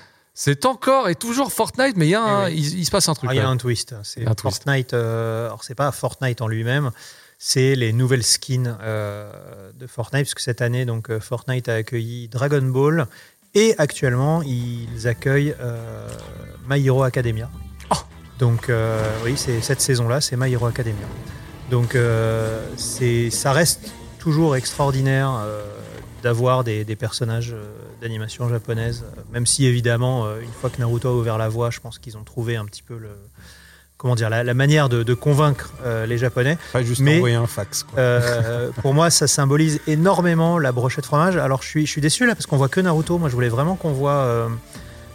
c'est encore et toujours Fortnite, mais il, y a un- Eh oui. il, il se passe un truc. Ah, il y a un twist. C'est Un. Fortnite. euh, alors, c'est pas Fortnite en lui-même. C'est les nouvelles skins euh, de Fortnite, puisque cette année, donc, euh, Fortnite a accueilli Dragon Ball et actuellement, ils accueillent euh, My Hero Academia. Oh. Donc, euh, oui, c'est cette saison-là, c'est My Hero Academia. Donc, c'est, ça reste toujours extraordinaire d'avoir des, des personnages euh, d'animation japonaise, euh, même si évidemment, euh, une fois que Naruto a ouvert la voie, je pense qu'ils ont trouvé un petit peu le, comment dire, la, la manière de, de convaincre euh, les Japonais. Pas juste Mais- envoyer un fax. Quoi. Euh, pour moi, ça symbolise énormément la brochette fromage. Alors, je suis, je suis déçu là parce qu'on voit que Naruto. Moi, je voulais vraiment qu'on voit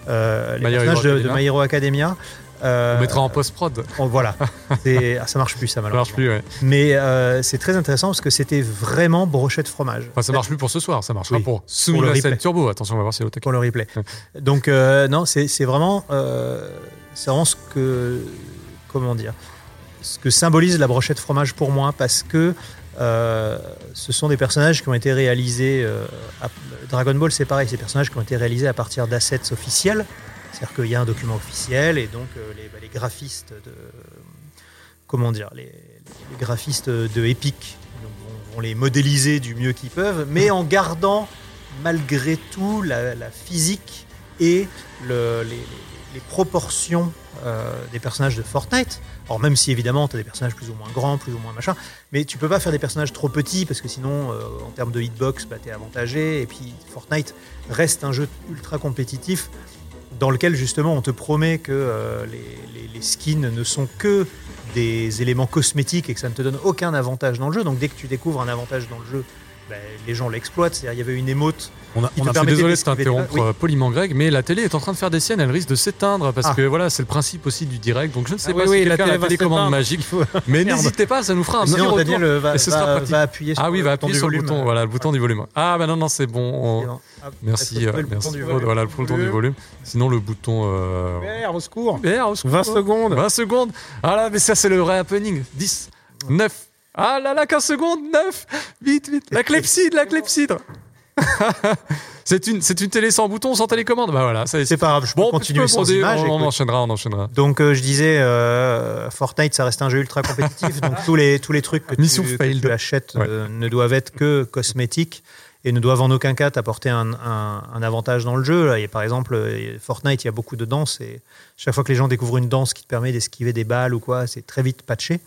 euh, les My Hero personnages de, de. My Hero Academia. Euh, On mettra en post-prod. voilà. Ah, ça marche plus, ça Ça marche malheureusement. plus, ouais. Mais euh, c'est très intéressant parce que c'était vraiment brochette fromage. Enfin, ça marche plus pour ce soir, ça marchera Oui. pour Pour le Sumimasen replay. Turbo. Attention, on va voir si elle est au pour le replay. Donc euh, non, c'est vraiment, c'est vraiment ce que, comment dire, ce que symbolise la brochette fromage pour moi, parce que euh, ce sont des personnages qui ont été réalisés. euh, à- Dragon Ball, c'est pareil, ces personnages qui ont été réalisés à partir d'assets officiels. C'est-à-dire qu'il y a un document officiel et donc euh, les, bah, les graphistes de, comment dire, les, graphistes de Epic vont, les modéliser du mieux qu'ils peuvent, mais en gardant malgré tout la, physique et le- les, proportions euh, des personnages de Fortnite. Alors même si évidemment tu as des personnages plus ou moins grands, plus ou moins machin, mais tu peux pas faire des personnages trop petits parce que sinon euh, en termes de hitbox bah, tu es avantagé et puis Fortnite reste un jeu ultra compétitif dans lequel justement on te promet que euh, les, skins ne sont que des éléments cosmétiques et que ça ne te donne aucun avantage dans le jeu. Donc dès que tu découvres un avantage dans le jeu, bah, les gens l'exploitent. C'est-à-dire, Il y avait une émote On a, on a Je suis permettait désolé de t'interrompre balles. Oui. euh, poliment, Greg, mais la télé est en train de faire des siennes, elle risque de s'éteindre parce Ah. que voilà, c'est le principe aussi du direct. Donc je ne sais Ah pas oui, si oui, la télé la télécommande magique, faut- mais n'hésitez pas, ça nous fera un petit retour. Daniel euh, va, et ce sera va- va appuyer sur Ah oui, le va appuyer sur le volume. bouton, voilà, le bouton du volume. Ah bah non, non, c'est bon. on-. Ah, Merci, euh, merci. Voilà, le bouton du volume. Sinon, le bouton. Euh... Merde, au secours. Merde, au secours. 20 secondes. 20 secondes. Ah là, mais ça, c'est le vrai happening. 10, 9. Ah là là, 15 secondes, 9. Vite, vite. La clepsydre, la clepsydre. c'est une, c'est une télé sans bouton, sans télécommande. Bah voilà, C'est pas grave, je peux Bon, continuer peux sans broder, image. on, enchaînera, on enchaînera. Donc euh, je disais, euh, Fortnite, ça reste un jeu ultra compétitif. donc tous les, tous les trucs que tu, que achètes Ouais. euh, ne doivent être que cosmétiques et ne doivent en aucun cas t'apporter un, un- un avantage dans le jeu. Là, il y a, par exemple, Fortnite, il y a beaucoup de danses et chaque fois que les gens découvrent une danse qui te permet d'esquiver des balles ou quoi, c'est très vite patché.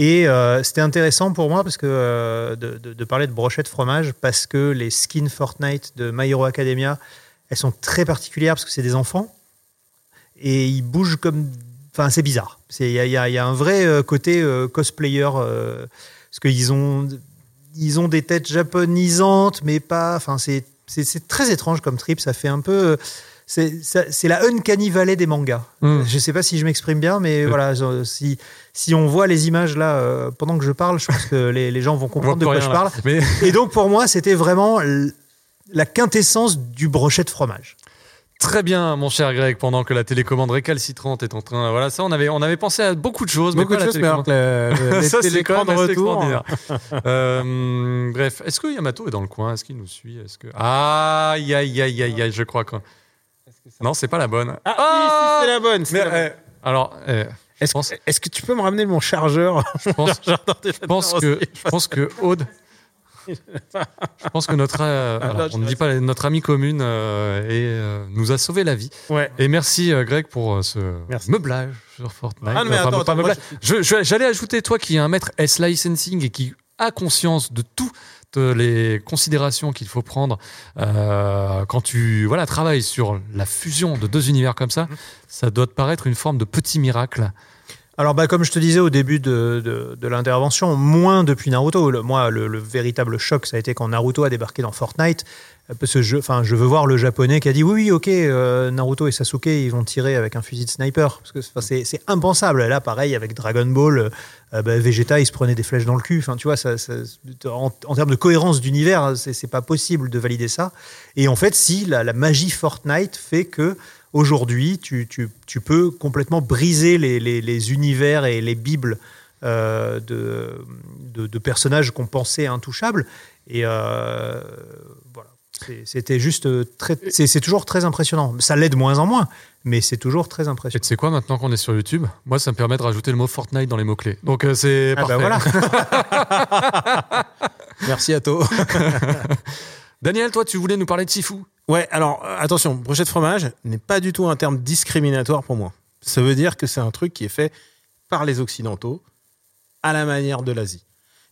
Et euh, c'était intéressant pour moi parce que euh, de, de- de parler de brochette fromage parce que les skins Fortnite de My Hero Academia, elles sont très particulières parce que c'est des enfants et ils bougent comme. Enfin, c'est bizarre. Il y a, y y un vrai euh, côté euh, cosplayer parce qu'ils ont, ils ont des têtes japonisantes, mais pas. Enfin, c'est très étrange comme trip. Ça fait un peu. C'est la Uncanny Valley des mangas. Hmm. Je sais pas si je m'exprime bien, mais voilà, si, si on voit les images là euh, pendant que je parle, je pense que les, les gens vont comprendre de quoi rien, je là. parle. Mais Et donc pour moi, c'était vraiment la quintessence du brochet de fromage. très bien, mon cher Greg, pendant que la télécommande récalcitrante est en train. Voilà, ça, on avait, on avait pensé à beaucoup de choses, Beaucoup mais de choses, mais alors télécommande. que le- le- Ça, c'est l'écran quand de même assez retour. extraordinaire. Euh, bref, est-ce que Yamato est dans le coin? Est-ce qu'il nous suit? Est-ce que aïe aïe aïe aïe aïe, je crois que non, c'est pas la bonne. Ah, si, si, c'est la bonne. c'est Mais, la bonne. euh, alors, euh, Est-ce pense- que, tu peux me ramener mon chargeur je pense, je pense que je pense que Aude, je pense que notre euh, Ah, alors, on ne dit pas notre amie commune euh, et euh, nous a sauvé la vie. Ouais. Et merci euh, Greg pour euh, ce Merci. meublage sur Fortnite. Ah, Enfin. Je- J'allais ajouter, toi qui es un maître S licensing et qui a conscience de toutes les considérations qu'il faut prendre euh, quand tu voilà, travailles sur la fusion de deux univers comme ça, ça doit te paraître une forme de petit miracle. Alors, bah, comme je te disais au début de, de- de l'intervention, moins depuis Naruto. Le- moi, le, le véritable choc, ça a été quand Naruto a débarqué dans Fortnite. euh, Parce que je, enfin, je veux voir le japonais qui a dit oui, oui, ok, euh, Naruto et Sasuke, ils vont tirer avec un fusil de sniper. Parce que c'est impensable. Là, pareil, avec Dragon Ball, euh, bah, Vegeta, il se prenait des flèches dans le cul. Enfin, tu vois, ça, en, termes de cohérence d'univers, c'est c'est pas possible de valider ça. Et en fait, si la, magie Fortnite fait que aujourd'hui, tu, peux complètement briser les, univers et les bibles euh, de personnages qu'on pensait intouchables. Et euh, voilà. C'est- C'était juste très. C'est c'est toujours très impressionnant. Ça l'est de moins en moins, mais c'est toujours très Et impressionnant. tu sais quoi, maintenant qu'on est sur YouTube, moi ça me permet de rajouter le mot Fortnite dans les mots-clés. Donc euh, c'est Ah parfait. bah voilà. Merci à toi. Daniel, toi tu voulais nous parler de Sifu? Ouais, alors euh, attention, brochette fromage n'est pas du tout un terme discriminatoire pour moi. Ça veut dire que c'est un truc qui est fait par les Occidentaux à la manière de l'Asie.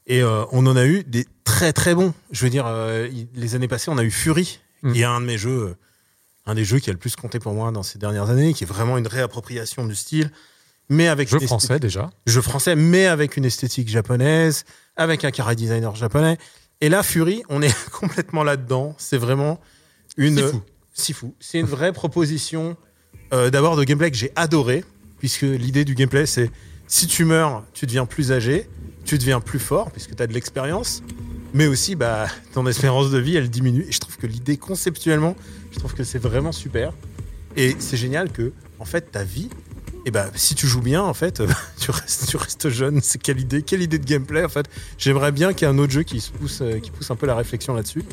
Et euh, on en a eu des très très bons. Je veux dire, euh, les années passées, on a eu Fury, Mm. qui est un de mes jeux, euh, un des jeux qui a le plus compté pour moi dans ces dernières années, qui est vraiment une réappropriation du style, mais avec Jeu français déjà. jeu français, mais avec une esthétique japonaise, avec un carré designer japonais. Et là, Fury, on est complètement là-dedans. C'est vraiment une. Sifu. Sifu. C'est une vraie proposition euh, d'abord de gameplay que j'ai adoré, puisque l'idée du gameplay, c'est si tu meurs, tu deviens plus âgé, tu deviens plus fort, puisque tu as de l'expérience, mais aussi bah, ton espérance de vie, elle diminue. Et je trouve que l'idée conceptuellement, je trouve que c'est vraiment super. Et c'est génial que, en fait, ta vie, et bah, si tu joues bien, en fait, tu restes, jeune. C'est quelle idée, quelle idée de gameplay, en fait. J'aimerais bien qu'il y ait un autre jeu qui se pousse, euh, qui pousse un peu la réflexion là-dessus.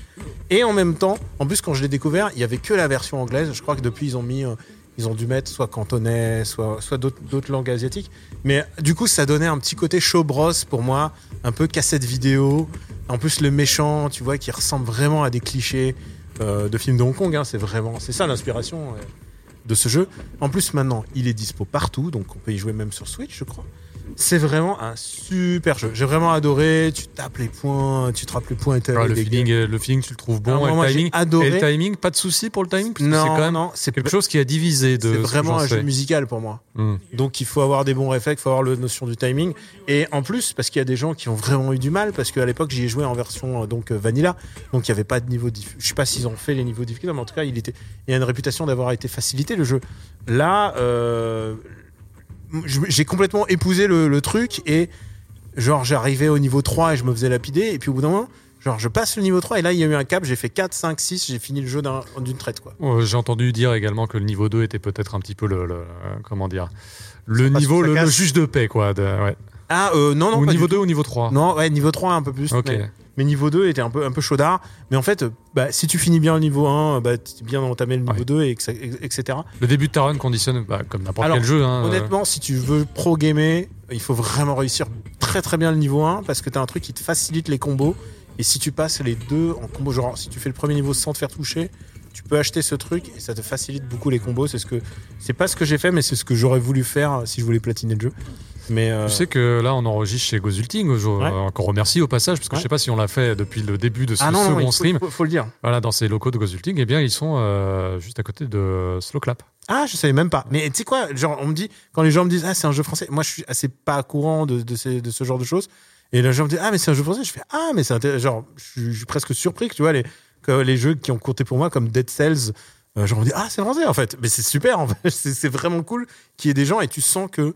Et en même temps, en plus, quand je l'ai découvert, il y avait que la version anglaise. Je crois que depuis, ils ont mis, euh, ils ont dû mettre soit cantonais, soit, d'autres langues asiatiques. Mais du coup, ça donnait un petit côté show bros pour moi, un peu cassette vidéo. En plus, le méchant, tu vois, qui ressemble vraiment à des clichés euh, de films de Hong Kong. hein. c'est vraiment, c'est ça l'inspiration euh, de ce jeu. En plus, maintenant, il est dispo partout, donc on peut y jouer même sur Switch, je crois. C'est vraiment un super jeu. J'ai vraiment adoré. Tu tapes les points, tu te rappelles les points et Ouais, le, feeling, le feeling, tu le trouves bon. Alors, et, le moi, timing, adoré. et le timing, pas de souci pour le timing parce que Non, c'est quand même non, c'est quelque chose qui a divisé de. C'est vraiment un jeu musical pour moi. Hmm. Donc il faut avoir des bons réflexes, il faut avoir la notion du timing. Et en plus, parce qu'il y a des gens qui ont vraiment eu du mal, parce qu'à l'époque j'y ai joué en version euh, donc euh, vanilla, donc il n'y avait pas de niveau diff. Je sais pas s'ils ont fait les niveaux difficiles, mais en tout cas il était, il y a une réputation d'avoir été facilité le jeu. Là, euh, j'ai complètement épousé le, le truc et genre j'arrivais au niveau 3 et je me faisais lapider et puis au bout d'un moment. Genre, je passe le niveau 3 et là, il y a eu un cap, j'ai fait 4, 5, 6, j'ai fini le jeu d'un- d'une traite, quoi. Euh, J'ai entendu dire également que le niveau 2 était peut-être un petit peu le, le- euh, comment dire le niveau le, le juge de paix quoi. de- ouais. Ah, euh, non, non, ou pas niveau du 2 ou niveau 3. tout. Non, ouais, niveau 3 un peu plus. Ok. mais- Mais niveau 2 était un peu, un peu chaudard. Mais en fait, euh, bah, si tu finis bien le niveau 1, bah, tu es bien entamé le niveau Ouais. 2, et, etc. Le début de ta run conditionne bah, comme n'importe quel jeu. hein, euh, Honnêtement, si tu veux pro-gamer, il faut vraiment réussir très très bien le niveau 1 parce que tu as un truc qui te facilite les combos. Et si tu passes les deux en combo, genre si tu fais le premier niveau sans te faire toucher, tu peux acheter ce truc et ça te facilite beaucoup les combos. C'est ce que c'est pas ce que j'ai fait, mais c'est ce que j'aurais voulu faire si je voulais platiner le jeu. Mais euh, Tu sais que là, on enregistre chez Gozulting. Ouais. euh, encore remercie au passage, parce que Ouais. je sais pas si on l'a fait depuis le début de ce ah non, non, second faut, stream. faut- faut le dire. Voilà, dans ces locaux de Gozulting, eh bien, ils sont euh, juste à côté de Slow Clap. Ah, je savais même pas. Mais tu sais quoi, genre, on me dit, quand les gens me disent, ah, c'est un jeu français, moi, je suis assez pas courant de, de, ces- de ce genre de choses. Et les gens me disent, ah, mais c'est un jeu français. Je fais, ah, mais c'est intéressant. Genre, je suis, presque surpris que tu vois, les, que les jeux qui ont compté pour moi, comme Dead Cells, euh, genre, on me dit, ah, c'est français, en fait. Mais c'est super, en fait. C'est c'est vraiment cool qu'il y ait des gens et tu sens que.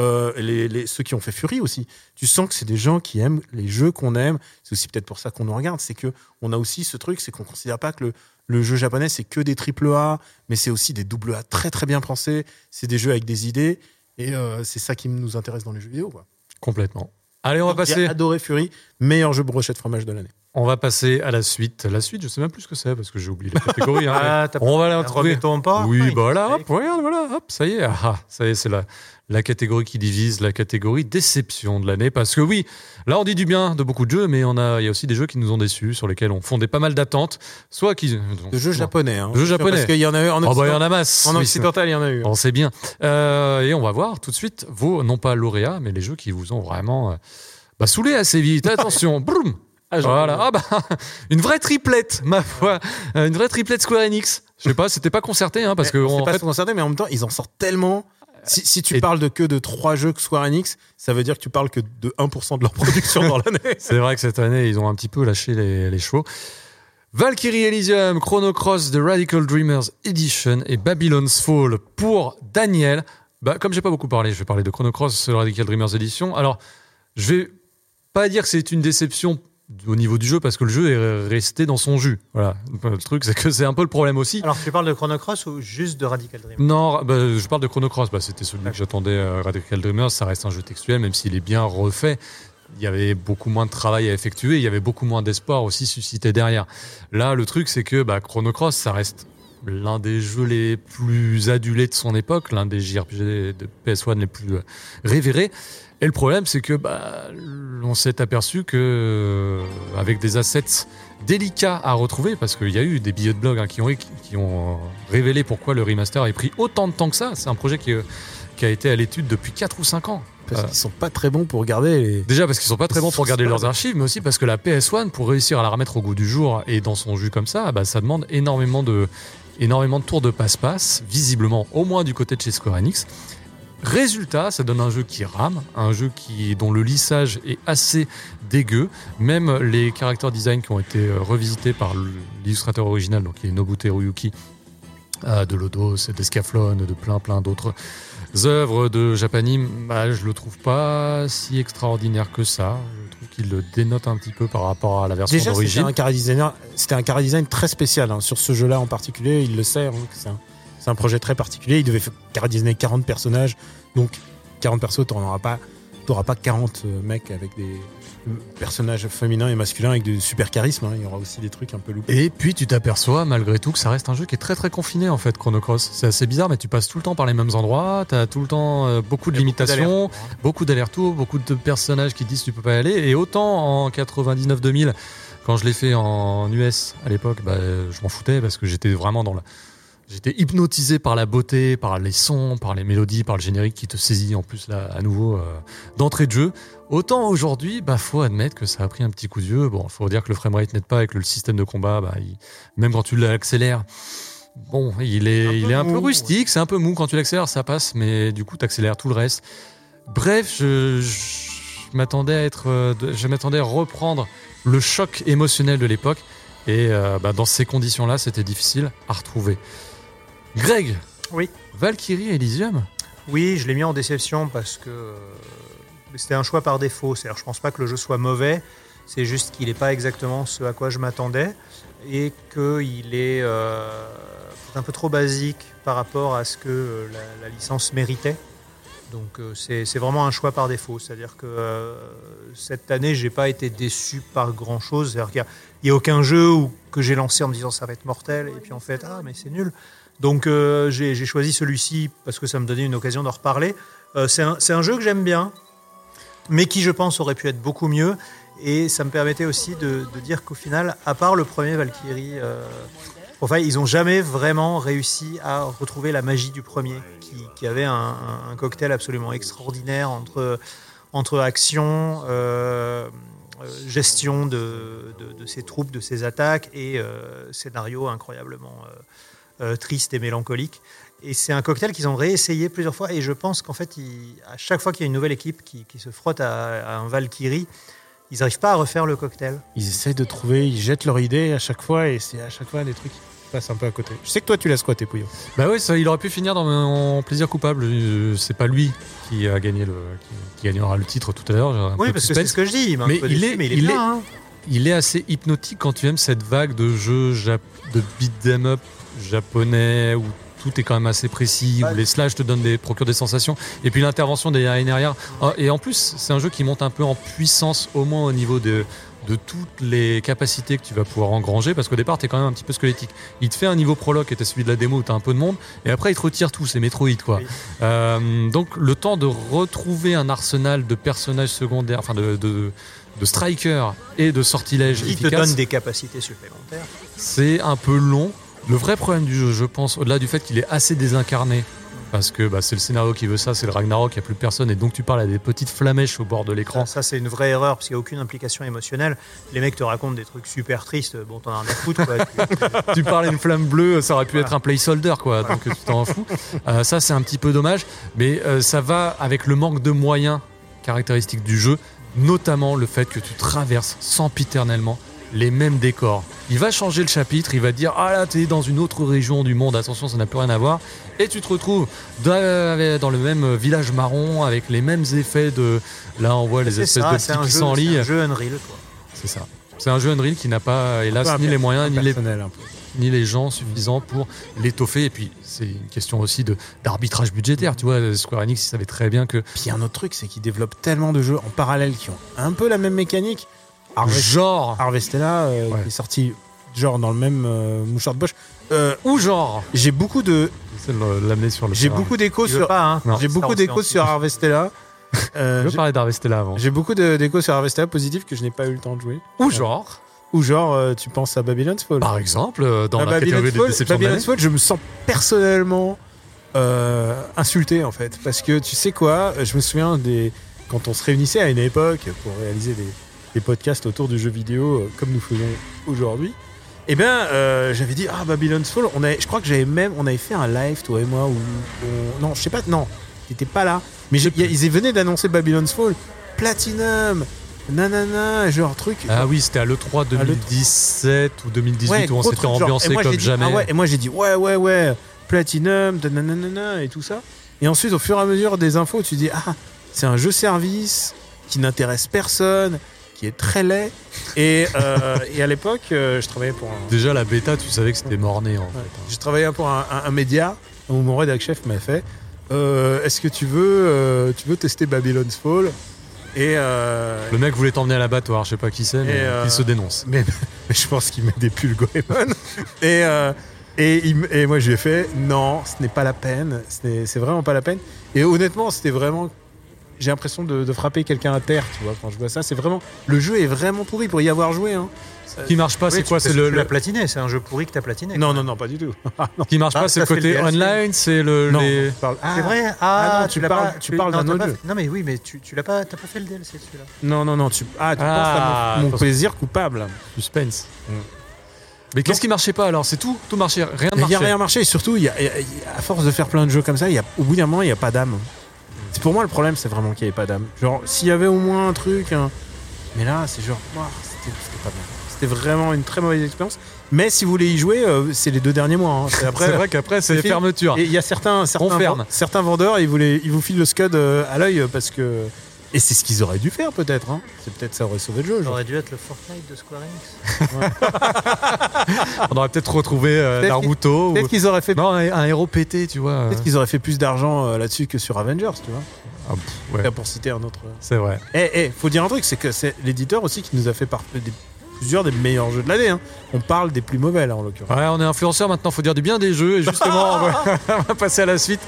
Euh, les, les- ceux qui ont fait Fury aussi, tu sens que c'est des gens qui aiment les jeux qu'on aime. C'est aussi peut-être pour ça qu'on nous regarde. C'est que on a aussi ce truc, c'est qu'on considère pas que le, le jeu japonais c'est que des triple A, mais c'est aussi des double A très très bien pensés. C'est des jeux avec des idées et euh, c'est ça qui nous intéresse dans les jeux vidéo. Quoi. Complètement. Allez, on va Donc, J'ai passer. adoré Fury, meilleur jeu brochette fromage de l'année. On va passer à la suite. La suite, je sais même plus ce que c'est parce que j'ai oublié la catégorie. hein. Ah, on va la trouver. Pas. Oui, bah voilà, il- hop, regarde, voilà, hop, ça y est, ah, ah, ça y est, c'est la, la catégorie qui divise, la catégorie déception de l'année. Parce que oui, là, on dit du bien de beaucoup de jeux, mais on a, il y a aussi des jeux qui nous ont déçus, sur lesquels on fondait pas mal d'attentes, soit qui. De jeux japonais. Hein, De jeux japonais. Parce qu'il y en a eu en Oh, bah, il y en occidental. a masse. en occidental, il y en a eu. c'est- on sait bien. Euh, et on va voir tout de suite vos, non pas lauréats, mais les jeux qui vous ont vraiment euh, bah, saoulé assez vite. Attention, boum Ah, voilà. Ah bah, une vraie triplette, ma foi. Euh, Une vraie triplette Square Enix. Je sais pas, c'était pas concerté, hein, parce que c'est pas fait, concerté, mais en même temps, ils en sortent tellement. Si, si tu Et- parles de que de trois jeux que Square Enix, ça veut dire que tu parles que de 1% de leur production dans l'année. c'est vrai que cette année, ils ont un petit peu lâché les, les chevaux. Valkyrie Elysium, Chrono Cross, The Radical Dreamers Edition et Babylon's Fall pour Daniel. Bah, comme j'ai pas beaucoup parlé, je vais parler de Chrono Cross, The Radical Dreamers Edition. Alors, je vais pas dire que c'est une déception au niveau du jeu parce que le jeu est resté dans son jus. Voilà. Le truc, c'est que c'est un peu le problème aussi. Alors, tu parles de Chrono Cross ou juste de Radical Dream Non, bah, je parle de Chrono Cross. Bah, C'était celui que j'attendais. euh, Radical Dreamers, ça reste un jeu textuel, même s'il est bien refait. Il y avait beaucoup moins de travail à effectuer. Il y avait beaucoup moins d'espoir aussi suscité derrière. Là, le truc, c'est que bah, Chrono Cross, ça reste l'un des jeux les plus adulés de son époque, l'un des JRPG de PS1 les plus euh, révérés. Et le problème, c'est que bah, on s'est aperçu que euh, avec des assets délicats à retrouver, parce qu'il y a eu des billets de blog hein, qui, ont, qui ont euh, révélé pourquoi le remaster a pris autant de temps que ça. C'est un projet qui, euh, qui a été à l'étude depuis 4 ou 5 ans. Parce qu'ils sont pas très bons pour garder les. Déjà parce qu'ils sont pas très bons pour garder leurs archives, mais aussi parce que la PS1, pour réussir à la remettre au goût du jour et dans son jus comme ça, bah, ça demande énormément de, énormément de tours de passe-passe, visiblement au moins du côté de chez Square Enix. Résultat, ça donne un jeu qui rame, un jeu qui, dont le lissage est assez dégueu. Même les character design qui ont été euh, revisités par l'illustrateur original, donc qui est Nobuteru Yuki, euh, de Lodos, d'Escaflon, de plein plein d'autres œuvres de Japanime, bah, je le trouve pas si extraordinaire que ça. Je trouve qu'il le dénote un petit peu par rapport à la version Déjà, c'était d'origine. un un chara design très spécial hein, sur ce jeu-là en particulier. Il le sait, hein, c'est un, projet très particulier. Il devait faire chara designer 40 personnages, donc 40 persos, t'en auras pas, t'auras pas 40 euh, mecs avec des euh, personnages féminins et masculins avec du super charisme. hein. Il y aura aussi des trucs un peu loupés. Et puis tu t'aperçois malgré tout que ça reste un jeu qui est très très confiné en fait, Chrono Cross. C'est assez bizarre, mais tu passes tout le temps par les mêmes endroits, t'as tout le temps euh, beaucoup de beaucoup limitations, d'allers-retours, hein. beaucoup d'allers-retours, beaucoup de personnages qui disent tu peux pas y aller. Et autant en 99-2000, quand je l'ai fait en US à l'époque, bah, je m'en foutais parce que j'étais vraiment dans la. J'étais hypnotisé par la beauté, par les sons, par les mélodies, par le générique qui te saisit en plus là à nouveau euh, d'entrée de jeu. Autant aujourd'hui, bah faut admettre que ça a pris un petit coup de vieux. Bon, faut dire que le framerate n'aide pas avec le système de combat. Bah, il- même quand tu l'accélères, bon, il est, Un peu il est un peu rustique, c'est un peu mou. Quand tu l'accélères, ça passe, mais du coup, tu accélères tout le reste. Bref, je, je m'attendais à être, euh, je m'attendais à reprendre le choc émotionnel de l'époque. Et euh, bah, dans ces conditions-là, c'était difficile à retrouver. Greg. Oui. Valkyrie Elysium. Oui, je l'ai mis en déception parce que euh, c'était un choix par défaut. C'est-à-dire, je pense pas que le jeu soit mauvais. C'est juste qu'il n'est pas exactement ce à quoi je m'attendais et qu'il est euh, un peu trop basique par rapport à ce que euh, la, la licence méritait. Donc euh, c'est vraiment un choix par défaut. C'est-à-dire que euh, cette année, j'ai pas été déçu par grand-chose. C'est-à-dire qu'il n'y a, aucun jeu où, que j'ai lancé en me disant ça va être mortel et puis en fait, ah mais c'est nul. Donc euh, j'ai choisi celui-ci parce que ça me donnait une occasion d'en reparler. Euh, c'est un, jeu que j'aime bien, mais qui je pense aurait pu être beaucoup mieux. Et ça me permettait aussi de, dire qu'au final, à part le premier Valkyrie, euh, enfin, ils n'ont jamais vraiment réussi à retrouver la magie du premier, qui, avait un, cocktail absolument extraordinaire entre, entre action, euh, euh, gestion de, de, de ses troupes, de ses attaques et euh, scénario incroyablement euh, triste et mélancolique. Et c'est un cocktail qu'ils ont réessayé plusieurs fois. Et je pense qu'en fait, ils- à chaque fois qu'il y a une nouvelle équipe qui, qui se frotte à, à un Valkyrie, ils n'arrivent pas à refaire le cocktail. Ils essayent de trouver, ils jettent leur idée à chaque fois et c'est à chaque fois des trucs qui passent un peu à côté. Je sais que toi tu l'as squatté, Pouillon. Bah oui, ça, il aurait pu finir dans mon plaisir coupable. Euh, C'est pas lui qui a gagné le, qui, qui gagnera le titre tout à l'heure. Oui, parce que c'est ce que je dis. Mais il est- mais il est il bien, est- hein. Il est assez hypnotique quand tu aimes cette vague de jeux jap- de beat 'em up japonais où tout est quand même assez précis, où les slash te donnent des procurent des sensations, et puis l'intervention des derrière. Ah, Et en plus, c'est un jeu qui monte un peu en puissance, au moins au niveau de de toutes les capacités que tu vas pouvoir engranger parce qu'au départ tu es quand même un petit peu squelettique il te fait un niveau prologue qui était celui de la démo où tu as un peu de monde et après il te retire tout c'est Metroid quoi Oui. Euh, donc le temps de retrouver un arsenal de personnages secondaires enfin de, de, de strikers et de sortilèges Qui te efficaces donne des capacités supplémentaires. c'est un peu long. Le vrai problème du jeu, je pense, au-delà du fait qu'il est assez désincarné, parce que bah, c'est le scénario qui veut ça, c'est le Ragnarok, il n'y a plus personne, et donc tu parles à des petites flamèches au bord de l'écran. Ça, c'est une vraie erreur parce qu'il n'y a aucune implication émotionnelle. Les mecs te racontent des trucs super tristes. Bon, t'en as rien à foutre. Quoi. Tu- tu parles à une flamme bleue, ça aurait pu Voilà. être un placeholder, quoi, donc tu t'en fous. Euh, ça, c'est un petit peu dommage, mais euh, ça va avec le manque de moyens caractéristiques du jeu, notamment le fait que tu traverses sempiternellement les mêmes décors. Il va changer le chapitre, il va dire Ah là, t'es dans une autre région du monde, attention, ça n'a plus rien à voir. Et tu te retrouves dans, dans le même village marron avec les mêmes effets de. Là, on voit les espèces ça, de petits qui jeu- c'est s'enlient. un jeu Unreal. Quoi. C'est ça. C'est un jeu Unreal qui n'a pas, hélas, ni les moyens, ni les ni les gens suffisants pour l'étoffer. Et puis, c'est une question aussi d'arbitrage budgétaire. Tu vois, Square Enix, ils savaient très bien que Puis il y a un autre truc, c'est qu'ils développent tellement de jeux en parallèle qui ont un peu la même mécanique. Harvest- genre Harvestella, euh, Ouais. qui est sorti genre dans le même euh, mouchoir de poche. Euh, ou genre. j'ai beaucoup de, l'amener sur le. j'ai beaucoup d'échos sur, hein j'ai beaucoup sait d'échos sur Harvestella. Euh, Je veux parler d'Harvestella avant? j'ai beaucoup d'échos sur Harvestella positifs que je n'ai pas eu le temps de jouer. Ou genre. Ou genre, euh, tu penses à Babylon's Fall. Par exemple, euh, dans Ah, la catégorie Babylon's des Fall, déceptions Babylon's. Fall, je me sens personnellement euh, insulté en fait. Parce que tu sais quoi, je me souviens des quand on se réunissait à une époque pour réaliser des, des podcasts autour du jeu vidéo euh, comme nous faisons aujourd'hui. Eh bien, euh, j'avais dit ah Babylon's Fall. On avait, je crois que j'avais même, on avait fait un live toi et moi où on- non, je sais pas, non, t'étais pas là. Mais j'ai- y a- ils venaient d'annoncer Babylon's Fall, Platinum, nanana, genre truc. Ah oui, c'était à l'E3 À l'E3. 2017 ou 2018 où on gros s'était truc, genre. ambiancé Et moi, comme dit, jamais. ah ouais, et moi j'ai dit ouais ouais ouais Platinum de nanana et tout ça et ensuite au fur et à mesure des infos tu dis ah c'est un jeu service qui n'intéresse personne qui est très laid et, euh, et à l'époque euh, je travaillais pour un, Déjà, la bêta, tu savais que c'était morné en ouais, fait. je travaillais pour un, un- un média où mon rédac chef m'a fait euh, est-ce que tu veux tu veux tester Babylon's Fall Et, euh, Le mec voulait t'emmener à l'abattoir, je sais pas qui c'est, mais euh, il se dénonce. mais, mais je pense qu'il met des pulls Goemon. et, euh, et, il et moi, je lui ai fait non, ce n'est pas la peine. C'est vraiment pas la peine. Et honnêtement, c'était vraiment. J'ai l'impression de, de frapper quelqu'un à terre, tu vois, quand je vois ça. C'est vraiment. Le jeu est vraiment pourri pour y avoir joué. Hein. Ce qui marche pas, Oui, c'est quoi C'est le, platiné, c'est un jeu pourri que t'as platiné. Non, non, non, pas du tout. ce qui marche Ah, pas, c'est le côté le online, c'est le non, les- ah, C'est vrai? Ah, Ah non, tu parles- pas- tu parles non, d'un autre pas jeu. fait- Non, mais oui, mais tu, tu l'as pas, t'as pas fait le DLC celui-là. Non, non, non. Tu, ah, tu Ah, penses à mon, plaisir coupable. suspense. Mm. Mais qu'est-ce qui marchait pas alors? C'est tout? Tout marchait, rien ne Il n'y marchait? a rien marché. Et surtout, il y a, il y a- il y a- à force de faire plein de jeux comme ça, il y a, au bout d'un moment, il n'y a pas d'âme. C'est pour moi le problème, c'est vraiment qu'il n'y avait pas d'âme. Genre, s'il y avait au moins un truc. un- Mais là, c'est genre, c'était pas bien. C'était vraiment une très mauvaise expérience. Mais si vous voulez y jouer, euh, c'est les deux derniers mois. hein. C'est vrai qu'après, c'est fermeture. Et il y a certains, certains, vendeurs, ils, voulaient, ils vous filent le scud euh, à l'œil parce que. Et c'est ce qu'ils auraient dû faire peut-être. hein. C'est peut-être ça aurait sauvé le jeu. Ça aurait dû être le Fortnite de Square Enix. On aurait peut-être retrouvé euh, Naruto. ou- Peut-être qu'ils auraient fait. Non, un, un héros pété, tu vois. Peut-être qu'ils auraient fait plus d'argent euh, là-dessus que sur Avengers, tu vois. Ah, pff, ouais, Là, Pour citer un autre. c'est vrai. Eh, eh, faut dire un truc, c'est que c'est l'éditeur aussi qui nous a fait par- des- plusieurs des meilleurs jeux de l'année. hein. On parle des plus mauvais là en l'occurrence. Ouais, on est influenceur maintenant, faut dire du bien des jeux. Et justement, on va, on va passer à la suite.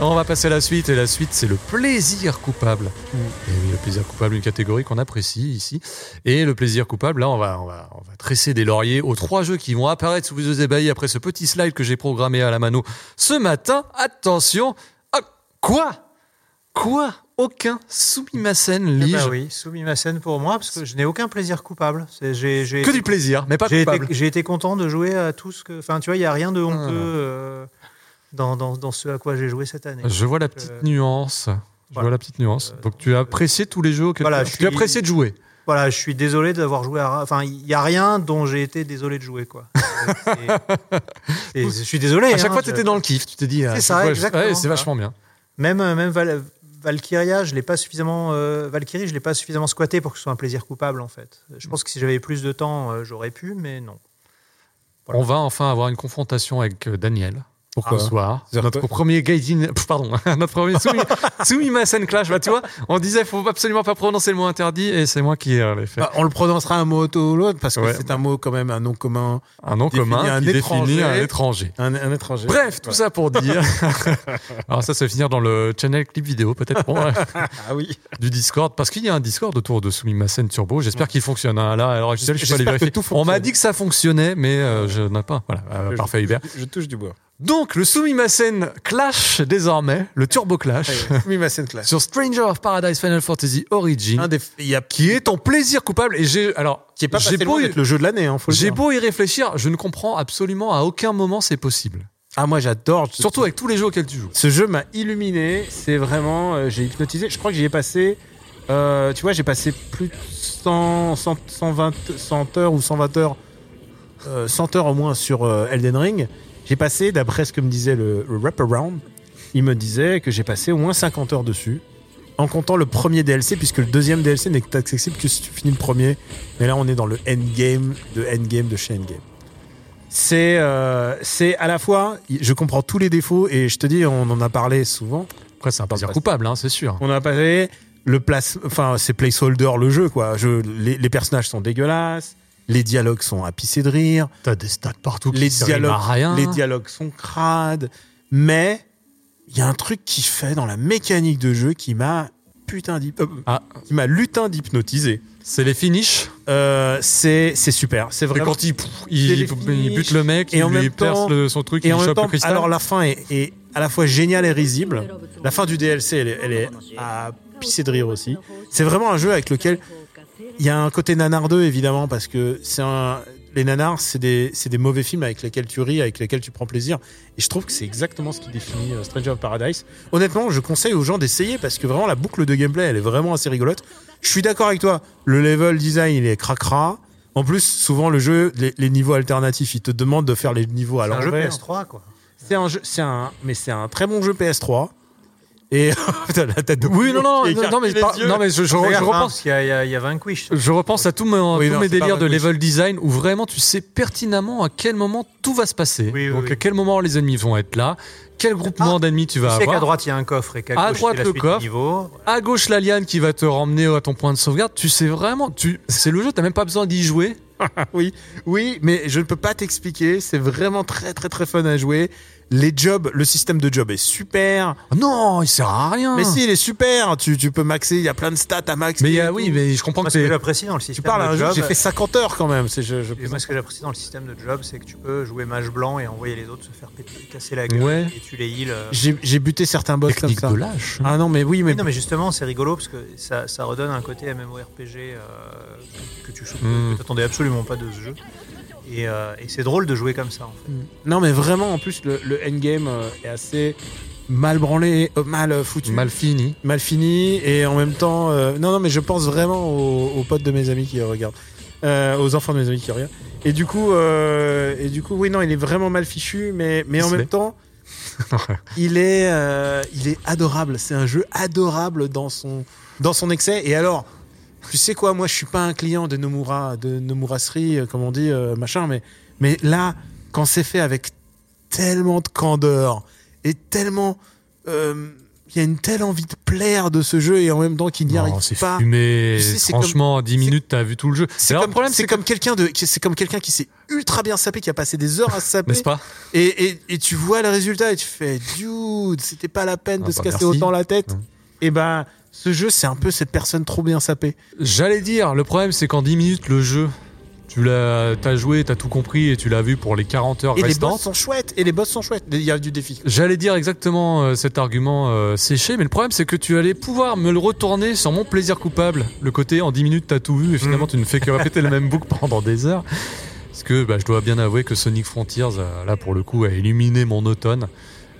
On va passer à la suite. Et la suite, c'est le plaisir coupable. Mm. Et oui, le plaisir coupable, une catégorie qu'on apprécie ici. Et le plaisir coupable, là, on va, on va, on va tresser des lauriers aux trois jeux qui vont apparaître sous vos yeux ébahis après ce petit slide que j'ai programmé à la mano ce matin. Attention. Ah, quoi? Quoi? Aucun Sumimasen Eh lige. bah oui, Sumimasen pour moi, parce que je n'ai aucun plaisir coupable. J'ai Que été- du plaisir, mais pas coupable. j'ai été content de jouer à tout ce que. Enfin, tu vois, il n'y a rien de honteux Ah. euh, dans, dans, dans ce à quoi j'ai joué cette année. Je vois la petite Euh, nuance. Je voilà. vois la petite nuance. Euh, Donc tu as apprécié tous les jeux auxquels Voilà, tu, as suis- apprécié de jouer. Voilà, je suis désolé d'avoir joué à. Enfin, il n'y a rien dont j'ai été désolé de jouer, quoi. C'est- je suis désolé. À chaque hein, fois, tu étais dans le kiff. Tu t'es dit. C'est ça, fois, je- exactement, ouais, c'est vachement bien. Même, même Valkyria, je l'ai pas suffisamment. euh, Valkyrie, je l'ai pas suffisamment squatté pour que ce soit un plaisir coupable, en fait. Je pense que si j'avais plus de temps, euh, j'aurais pu, mais non. On va enfin avoir une confrontation avec euh, Daniel. Pourquoi Ce soir, notre quoi premier Gaijin, pardon, notre premier Sumi, Sumimasen Clash. Bah, tu vois, on disait, faut absolument pas prononcer le mot interdit, et c'est moi qui euh, l'ai fait. Bah, On le prononcera un mot ou l'autre parce que Ouais. c'est un mot quand même un nom commun, un nom commun un qui définit étranger. un étranger. un, un étranger. Bref, tout ça pour dire. Alors ça, ça va finir dans le channel clip vidéo, peut-être bon, Ah oui. du Discord, parce qu'il y a un Discord autour de Sumimasen Turbo. J'espère qu'il fonctionne. hein. Là, alors je pas J'espère que vérifier. tout On m'a dit que ça fonctionnait, mais euh, je n'ai pas. Voilà, euh, Je- parfait Hubert. Je, je touche du bois. Donc le Sumimasen Clash désormais, le Turbo Clash, Oui, ma scène classe. sur Stranger of Paradise Final Fantasy Origin, Un des, il y a qui est ton plaisir coupable. Et j'ai alors, qui est pas j'ai passé beau, loin y- d'être le jeu de l'année, hein, faut le j'ai dire. beau y réfléchir, je ne comprends absolument à aucun moment c'est possible. Ah moi j'adore. Surtout avec tous les jeux auxquels tu joues. Ce jeu m'a illuminé. C'est vraiment, euh, j'ai hypnotisé. Je crois que j'y ai passé. euh, tu vois, j'ai passé plus de 100, 100, 120, 100 heures ou 120 heures, euh, 100 heures au moins sur euh, Elden Ring. J'ai passé, d'après ce que me disait le, le wraparound, il me disait que j'ai passé au moins 50 heures dessus, en comptant le premier DLC, puisque le deuxième DLC n'est accessible que si tu finis le premier. Mais là, on est dans le endgame de endgame de chez endgame. C'est euh, à la fois, je comprends tous les défauts et je te dis, on en a parlé souvent. Après c'est un plaisir coupable, hein, c'est sûr. On a parlé le place, enfin c'est placeholder le jeu quoi. Je, les, les personnages sont dégueulasses, les dialogues sont à pisser de rire, T'as des stats partout qui les servent à dialogues, rien. les dialogues sont crades, mais il y a un truc qui fait dans la mécanique de jeu qui m'a putain d'hyp- euh, Ah. qui m'a lutin d'hypnotiser. C'est les finishes. Euh, c'est c'est super, c'est vraiment quand il, pff, il, bute le mec, Et il en lui même perce temps- le- son truc, Et il en même chope temps, le cristal. alors la fin est, est à la fois géniale et risible. La fin du DLC, elle elle est à pisser de rire aussi. C'est vraiment un jeu avec lequel il y a un côté nanardeux évidemment parce que c'est un les nanars, c'est des, mauvais films avec lesquels tu ris, avec lesquels tu prends plaisir. Et je trouve que c'est exactement ce qui définit euh, Stranger of Paradise. Honnêtement, je conseille aux gens d'essayer parce que vraiment la boucle de gameplay, elle est vraiment assez rigolote. Je suis d'accord avec toi. Le level design, il est cracra. En plus, souvent le jeu, les, les niveaux alternatifs, ils te demandent de faire les niveaux à C'est un jeu l'envers. PS3, quoi. C'est un jeu, c'est un, mais c'est un très bon jeu PS3. Et Putain, la tête de Oui, non, non, non, mais, les par- yeux. non, mais je, je- je hein, repense. parce qu'il y a, il y a- il y a Vanquish. Je repense à tous mes, Oui, tous non, mes c'est pas délires de level design où vraiment tu sais pertinemment à quel moment tout va se passer. Oui, oui, Donc oui. à quel moment les ennemis vont être là, quel groupement d'ennemis tu Tu vas sais qu'à avoir. droite il y a un coffre et qu'à À gauche droite, la le coffre. niveau. À gauche, la liane qui va te ramener à ton point de sauvegarde. Tu sais vraiment, tu, c'est le jeu, t'as même pas besoin d'y jouer. oui, oui, mais je ne peux pas t'expliquer. C'est vraiment très très très fun à jouer. Les jobs, le système de job est super. Non, il sert à rien. Mais si, il est super. Tu, tu peux maxer. Il y a plein de stats à max. Mais oui, mais je comprends Moi que ce que c'est. j'apprécie dans le système Tu parles de job, J'ai fait 50 heures quand même. C'est je, je et moi ce que j'apprécie dans le système de job, c'est que tu peux jouer mage blanc et envoyer les autres se faire péter, casser la gueule Ouais. et tu les heals. euh. J'ai j'ai buté certains boss Technique comme ça. de lâche. Ah non, mais oui, mais Oui, non mais justement c'est rigolo parce que ça, ça redonne un côté MMORPG euh, que, que tu Mm. que t'attendais absolument pas de ce jeu. Et, euh, et c'est drôle de jouer comme ça en fait. non, mais vraiment. En plus, le, le endgame euh, est assez mal branlé, euh, mal foutu, Mal fini. mal fini, et en même temps, euh, non, non, mais je pense vraiment aux, aux potes de mes amis qui regardent, euh, aux enfants de mes amis qui regardent. Et du coup, euh, et du coup, oui, non, il est vraiment mal fichu, mais, mais en même temps, il est, euh, il est adorable. C'est un jeu adorable dans son, dans son excès. Et alors, tu sais quoi, moi, je suis pas un client de Nomura, de Nomurasri, euh, comme on dit, euh, machin, mais, mais là, quand c'est fait avec tellement de candeur et tellement, euh, il y a une telle envie de plaire de ce jeu et en même temps qu'il n'y arrive c'est pas. fumé. Tu sais, Franchement, en 10 minutes, t'as vu tout le jeu. C'est comme, problème, c'est comme quelqu'un de, c'est comme quelqu'un qui s'est ultra bien sapé, qui a passé des heures à se saper. N'est-ce pas? Et, et, et tu vois le résultat et tu fais, dude, c'était pas la peine Ah de se bah, casser merci. autant la tête. Et ben, ce jeu, c'est un peu cette personne trop bien sapée. J'allais dire, le problème, c'est qu'en 10 minutes, le jeu, tu l'as, t'as joué, t'as tout compris et tu l'as vu pour les 40 heures Et les restantes. boss sont chouettes. Et les boss sont chouettes. Il y a du défi. J'allais dire exactement euh, cet argument euh, séché, mais le problème c'est que tu allais pouvoir me le retourner sur mon plaisir coupable. Le côté en 10 minutes t'as tout vu et finalement tu ne fais que répéter le même boucle pendant des heures. Parce que bah, je dois bien avouer que Sonic Frontiers, euh, là pour le coup, a illuminé mon automne.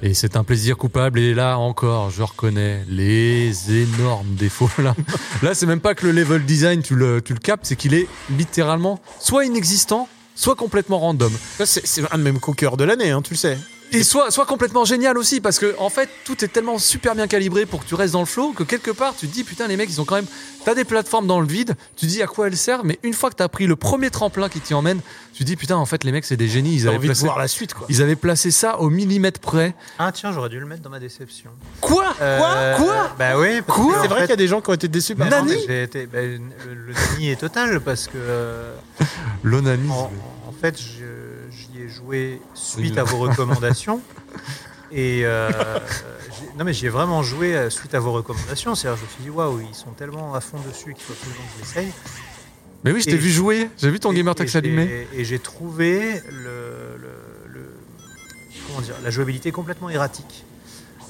Et c'est un plaisir coupable. Et là encore, je reconnais les énormes défauts. Là, là c'est même pas que le level design, tu le, tu le captes, c'est qu'il est littéralement soit inexistant, soit complètement random. Ça, c'est, un de mes coups de l'année, hein, tu le sais. Et soit, soit complètement génial aussi, parce que en fait, tout est tellement super bien calibré pour que tu restes dans le flow que quelque part, tu te dis, putain, les mecs, ils ont quand même. T'as des plateformes dans le vide, tu te dis à quoi elles servent, mais une fois que t'as pris le premier tremplin qui t'y emmène, tu te dis, putain, en fait, les mecs, c'est des génies, ils avaient, envie de placé, voir la suite, quoi. ils avaient placé ça au millimètre près. Ah tiens j'aurais dû le mettre dans ma déception. Quoi? Euh, Quoi? Bah oui. Quoi que, en C'est vrai fait, qu'il y a des gens qui ont été déçus par bah Nani. été- bah, le, le nani est total parce que euh, L'onanisme. en, en fait je- joué suite à vos recommandations et euh, j'ai- non mais j'y ai vraiment joué euh, suite à vos recommandations. C'est-à-dire je me suis dit waouh ils sont tellement à fond dessus qu'il faut absolument que j'essaye. Mais oui, je t'ai vu jouer, j'ai vu ton gamer j'ai- allumé. Et j'ai trouvé le, le- le- comment dire, la jouabilité complètement erratique.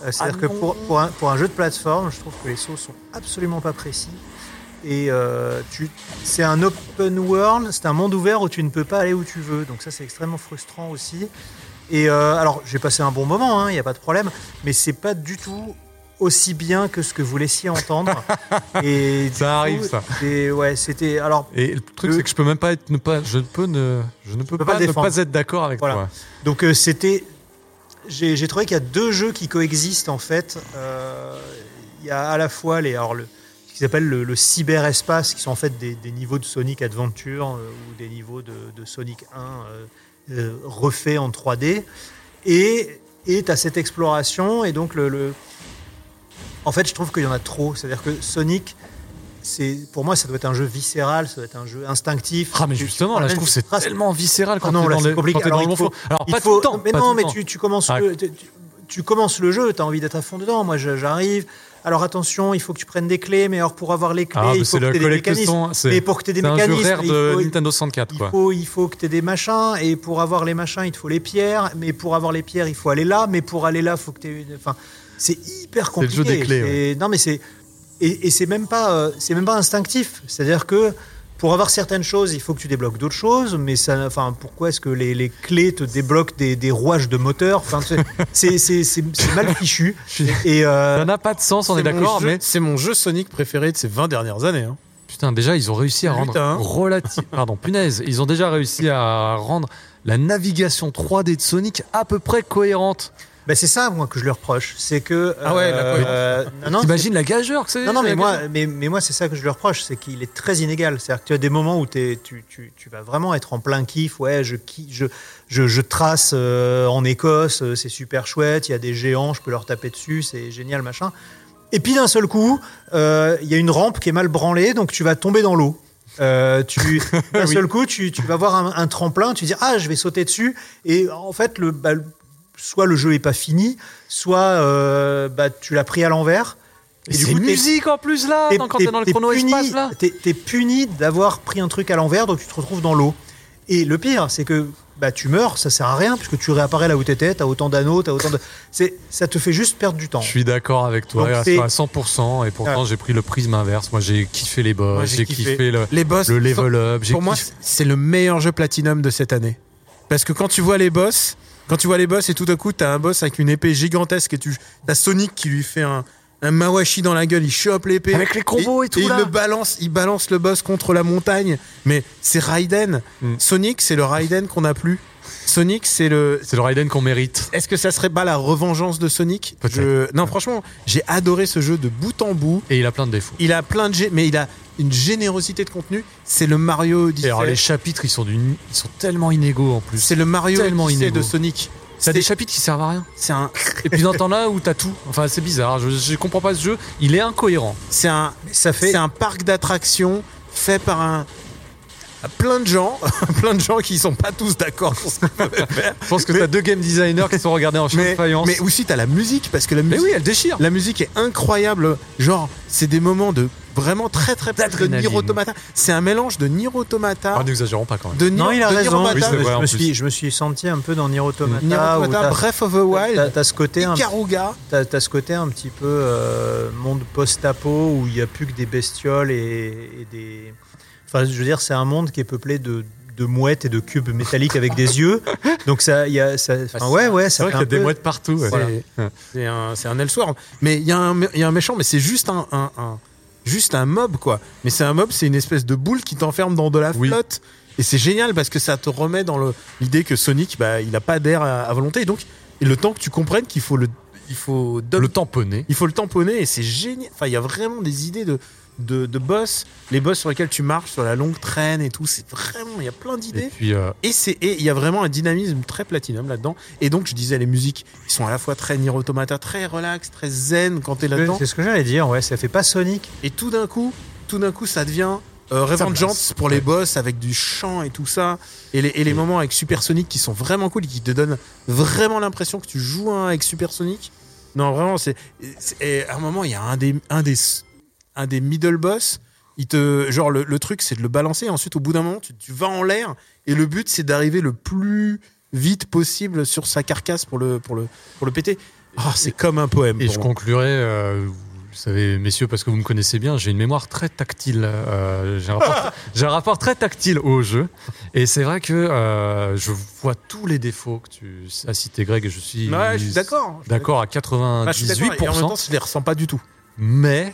Euh, C'est-à-dire Ah que pour, pour, un, pour un jeu de plateforme, je trouve que les sauts sont absolument pas précis. Et euh, tu- c'est un open world, c'est un monde ouvert où tu ne peux pas aller où tu veux. Donc ça, c'est extrêmement frustrant aussi. Et euh, alors, j'ai passé un bon moment, il n'y a pas de problème, mais c'est pas du tout aussi bien que ce que vous laissiez entendre. Et Ça arrive, ça. Ouais, c'était. Alors, Et le truc, c'est que je peux même pas être, ne pas, je ne peux ne, je ne peux peux pas, pas ne défendre. pas être d'accord avec Voilà. toi. Donc euh, c'était, j'ai trouvé qu'il y a deux jeux qui coexistent en fait. Euh, Il y a à la fois les, alors le, qu'ils appellent le, le cyberespace, qui sont en fait des, des niveaux de Sonic Adventure euh, ou des niveaux de, de Sonic 1 euh, euh, refaits en 3D, et tu as cette exploration et donc le, le- en fait je trouve qu'il y en a trop. C'est-à-dire que Sonic c'est pour moi ça doit être un jeu viscéral, ça doit être un jeu instinctif. Ah mais justement, là, je trouve que c'est traces- tellement viscéral quand Ah non, t'es là, dans, le- compliqué. quand t'es dans Alors, le faut-. Alors pas faut- tout le temps. Mais pas non, mais tu, tu commences Ah. le, tu, commences le jeu, tu as envie d'être à fond dedans. Moi, j'arrive. Alors attention, il faut que tu prennes des clés, mais alors pour avoir les clés, Ah, il faut que tu aies des mécanismes. Mais pour que tu aies des c'est un jeu mécanismes, il de faut, Nintendo 64 il quoi. faut, il faut que tu aies des machins, et pour avoir les machins, il te faut les pierres, mais pour avoir les pierres, il faut aller là, mais pour aller là, il faut que tu aies une. Enfin, c'est hyper C'est le compliqué. jeu des clés, C'est- Non, mais c'est. Et, et c'est même pas, euh, c'est même pas instinctif. C'est-à-dire que pour avoir certaines choses, il faut que tu débloques d'autres choses, mais ça, enfin, pourquoi est-ce que les, les clés te débloquent des, des rouages de moteur Enfin, c'est- c'est c'est- c'est- c'est mal fichu. Et euh, Ça n'a pas de sens, on est, C'est mon d'accord, jeu- mais c'est mon jeu Sonic préféré de ces 20 dernières années. hein. putain, déjà ils ont réussi à rendre relative, pardon, punaise, ils ont déjà réussi à rendre la navigation 3D de Sonic à peu près cohérente Bah, c'est ça, moi, que je lui reproche. C'est que. Ah ouais, la euh, non, non, T'imagines la gageure que c'est Non, non, mais moi, gageure mais, mais moi c'est ça que je lui reproche, c'est qu'il est très inégal. C'est-à-dire que tu as des moments où tu, tu, tu vas vraiment être en plein kiff. Ouais, je, ki- je, je, je trace euh, en Écosse, euh, c'est super chouette. Il y a des géants, je peux leur taper dessus, c'est génial, machin. Et puis d'un seul coup, euh, il y a une rampe qui est mal branlée, donc tu vas tomber dans l'eau. Euh, tu d'un Oui. seul coup, tu, tu vas voir un, un tremplin, tu dis ah je vais sauter dessus et en fait le bah, le- soit le jeu est pas fini, soit euh, bah, tu l'as pris à l'envers. Et c'est musique en plus là, dans- quand t'es- dans le chrono puni- espace là. T'es t'es puni d'avoir pris un truc à l'envers, donc tu te retrouves dans l'eau. Et le pire, c'est que bah, tu meurs, ça sert à rien, puisque tu réapparais là où t'étais, t'as autant d'anneaux, t'as autant de. C'est, ça te fait juste perdre du temps. Je suis d'accord avec toi Donc à c'est- à 100% et pourtant j'ai pris le prisme inverse. Moi j'ai kiffé les boss, j'ai kiffé, kiffé. le, Les boss. le level up. j'ai Pour moi, c'est le meilleur jeu Platinum de cette année. Parce que quand tu vois les boss, quand tu vois les boss et tout à coup t'as un boss avec une épée gigantesque et tu t'as Sonic qui lui fait un, un mawashi dans la gueule, il chope l'épée. Avec les combos et tout, il là. le balance, il balance le boss contre la montagne. Mais c'est Raiden. Mm. Sonic, c'est le Raiden qu'on a plus. Sonic, c'est le. c'est le Raiden qu'on mérite. Est-ce que ça serait pas la revengeance de Sonic. Je- Non, franchement, j'ai adoré ce jeu de bout en bout. Et il a plein de défauts. Il a plein de mais il a une générosité de contenu. C'est le Mario Et Odyssey. alors les chapitres ils sont, d'une- ils sont tellement inégaux en plus. C'est le Mario tellement Odyssey inégaux. de Sonic. T'as des chapitres qui servent à rien. C'est un, Et puis dans t'en as où t'as tout. Enfin c'est bizarre. Je, je comprends pas ce jeu. Il est incohérent. c'est un, ça fait. c'est un parc d'attractions fait par un plein de gens, plein de gens qui sont pas tous d'accord sur ce qu'on peut faire. Je pense que t'as deux game designers qui sont regardés en Mais, de faïence. mais aussi t'as la musique parce que la Mais musique, oui, elle déchire. la musique est incroyable. Genre, c'est des moments de vraiment très très de. Nier Automata. C'est un mélange de Nier Automata, Ah, n'exagérons pas quand même. de Nier, Non, il a raison. Oui, je, me suis, je me suis senti un peu dans Nier Automata. Nier Automata, Breath of the Wild, t'as ce côté un. T'as as ce côté un petit peu euh, monde post-apo où il n'y a plus que des bestioles et, et des. Enfin, je veux dire, c'est un monde qui est peuplé de, de mouettes et de cubes métalliques avec des yeux. Donc, ça, il y a. Ça, enfin, ouais, ouais, C'est vrai qu'il y a des mouettes partout. ouais. C'est- Voilà. C'est un, c'est un Elsword. Mais il y, a un mé- il y a un méchant, mais c'est juste un, un- un- juste un mob, quoi. Mais c'est un mob, c'est une espèce de boule qui t'enferme dans de la Oui. flotte. Et c'est génial parce que ça te remet dans le- l'idée que Sonic, bah, il a pas d'air à, à volonté. Et donc, et le temps que tu comprennes qu'il faut le, il faut Le tamponner. il faut le tamponner et c'est génial. Enfin, il y a vraiment des idées de, de, de boss, les boss sur lesquels tu marches sur la longue traîne et tout. C'est vraiment, il y a plein Et d'idées. puis euh, Et c'est et il y a vraiment un dynamisme très platinum là-dedans. Et donc je disais les musiques, ils sont à la fois très Nier Automata, très relax, très zen quand t'es là-dedans. C'est ce que j'allais dire, ouais, ça fait pas Sonic. Et tout d'un coup, tout d'un coup, ça devient euh, Revengeance pour les boss avec du chant et tout ça. Et les, et les moments avec Super Sonic qui sont vraiment cool et qui te donnent vraiment l'impression que tu joues un avec Super Sonic. Non, vraiment, c'est. et à un moment, il y a un des, un des, un des middle boss. Il te, genre, le, le truc, c'est de le balancer. Et ensuite, au bout d'un moment, tu, tu vas en l'air. Et le but, c'est d'arriver le plus vite possible sur sa carcasse pour le, pour le, pour le péter. Ah, c'est comme un poème. Et je moi. conclurai, euh, vous savez, messieurs, parce que vous me connaissez bien, j'ai une mémoire très tactile. euh, j'ai un, rapport- j'ai un rapport très tactile au jeu. Et c'est vrai que euh, je vois tous les défauts que tu as cités, Greg, et je suis, Ouais, je suis d'accord. d'accord à Bah, je suis d'accord, et en même 98%. temps, je les ressens pas du tout. Mais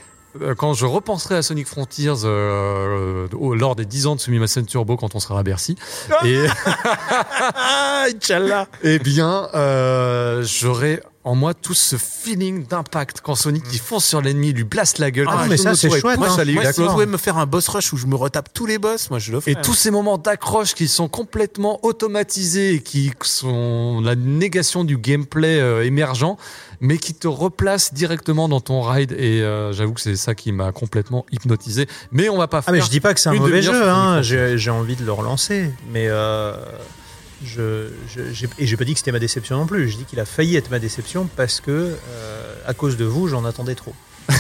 quand je repenserai à Sonic Frontiers euh, au- lors des 10 ans de Sumimasen Turbo quand on sera à Bercy, et, Ah, Inch'Allah. eh bien, euh, j'aurai en moi tout ce feeling d'impact quand Sonic il fonce sur l'ennemi, lui blast la gueule. Ah, mais ça, c'est chouette, hein. à lui, Moi, si vous pouvez me faire un boss rush où je me retape tous les boss, moi je le ferai. Et tous ces moments d'accroche qui sont complètement automatisés et qui sont la négation du gameplay euh, émergent, mais qui te replacent directement dans ton ride. Et euh, j'avoue que c'est ça qui m'a complètement hypnotisé. Mais on va pas Ah, faire. mais je dis pas que c'est un mauvais jeu, hein. J'ai envie de le relancer. Mais. Euh, je, je- et j'ai pas dit que c'était ma déception non plus. Je dis qu'il a failli être ma déception parce que, euh, à cause de vous, j'en attendais trop.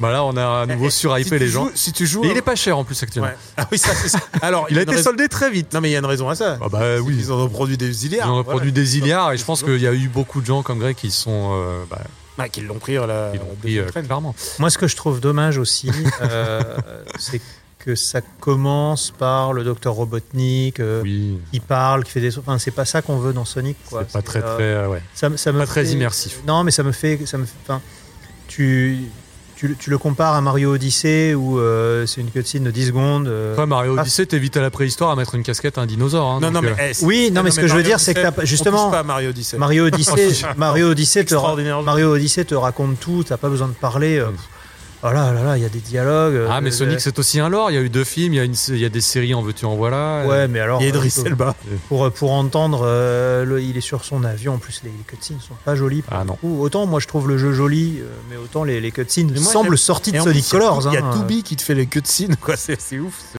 Bah là, on a à nouveau Si surhypé tu les gens. joues- Si tu joues. Et il est pas cher en plus actuellement. Ouais. Ah oui, ça, c'est ça. Alors, Il a été soldé très vite. Non, mais il y a une raison à ça. Ah bah oui. Ils en ont produit des Ils milliards. ont produit des milliards et je pense qu'il y a eu beaucoup de gens comme Greg qui sont euh, bah, l'ont pris la. qui l'ont pris euh, clairement. Moi, ce que je trouve dommage aussi, euh, c'est que ça commence par le docteur Robotnik euh, Oui, qui parle, qui fait des. Enfin, c'est pas ça qu'on veut dans Sonic, quoi. c'est pas très euh, très euh, ouais, ça, me- ça me pas très fait- immersif. Non, mais ça me fait, ça me fait- enfin, tu, tu, tu le compares à Mario Odyssey où euh, c'est une cutscene de 10 secondes. euh, Mario Ah. Odyssey, t'évites à la préhistoire à mettre une casquette à un dinosaure. hein, Non, non, donc, mais euh, eh, Oui, non, mais ce que je veux dire, c'est que t'as on justement- pas Mario Odyssey. Mario Odyssey, Mario Odyssey, te. Mario Odyssey te raconte tout, t'as pas besoin de parler. Euh, Oh là là là, il y a des dialogues. Ah, mais euh, Sonic, c'est aussi un lore. Il y a eu deux films, il y a, une, il y a des séries en veux-tu, en voilà. Ouais, mais alors. Il y a Idris euh, Elba. pour, pour entendre, euh, le- il est sur son avion. En plus, les, les cutscenes sont pas jolies. pour Ah, non. coup. Autant moi je trouve le jeu joli, euh, mais autant les, les cutscenes moi, semblent Et de Sonic plus, il y a- Colors. Il y a hein. Toubi qui te fait les cutscenes, quoi. C'est c'est ouf.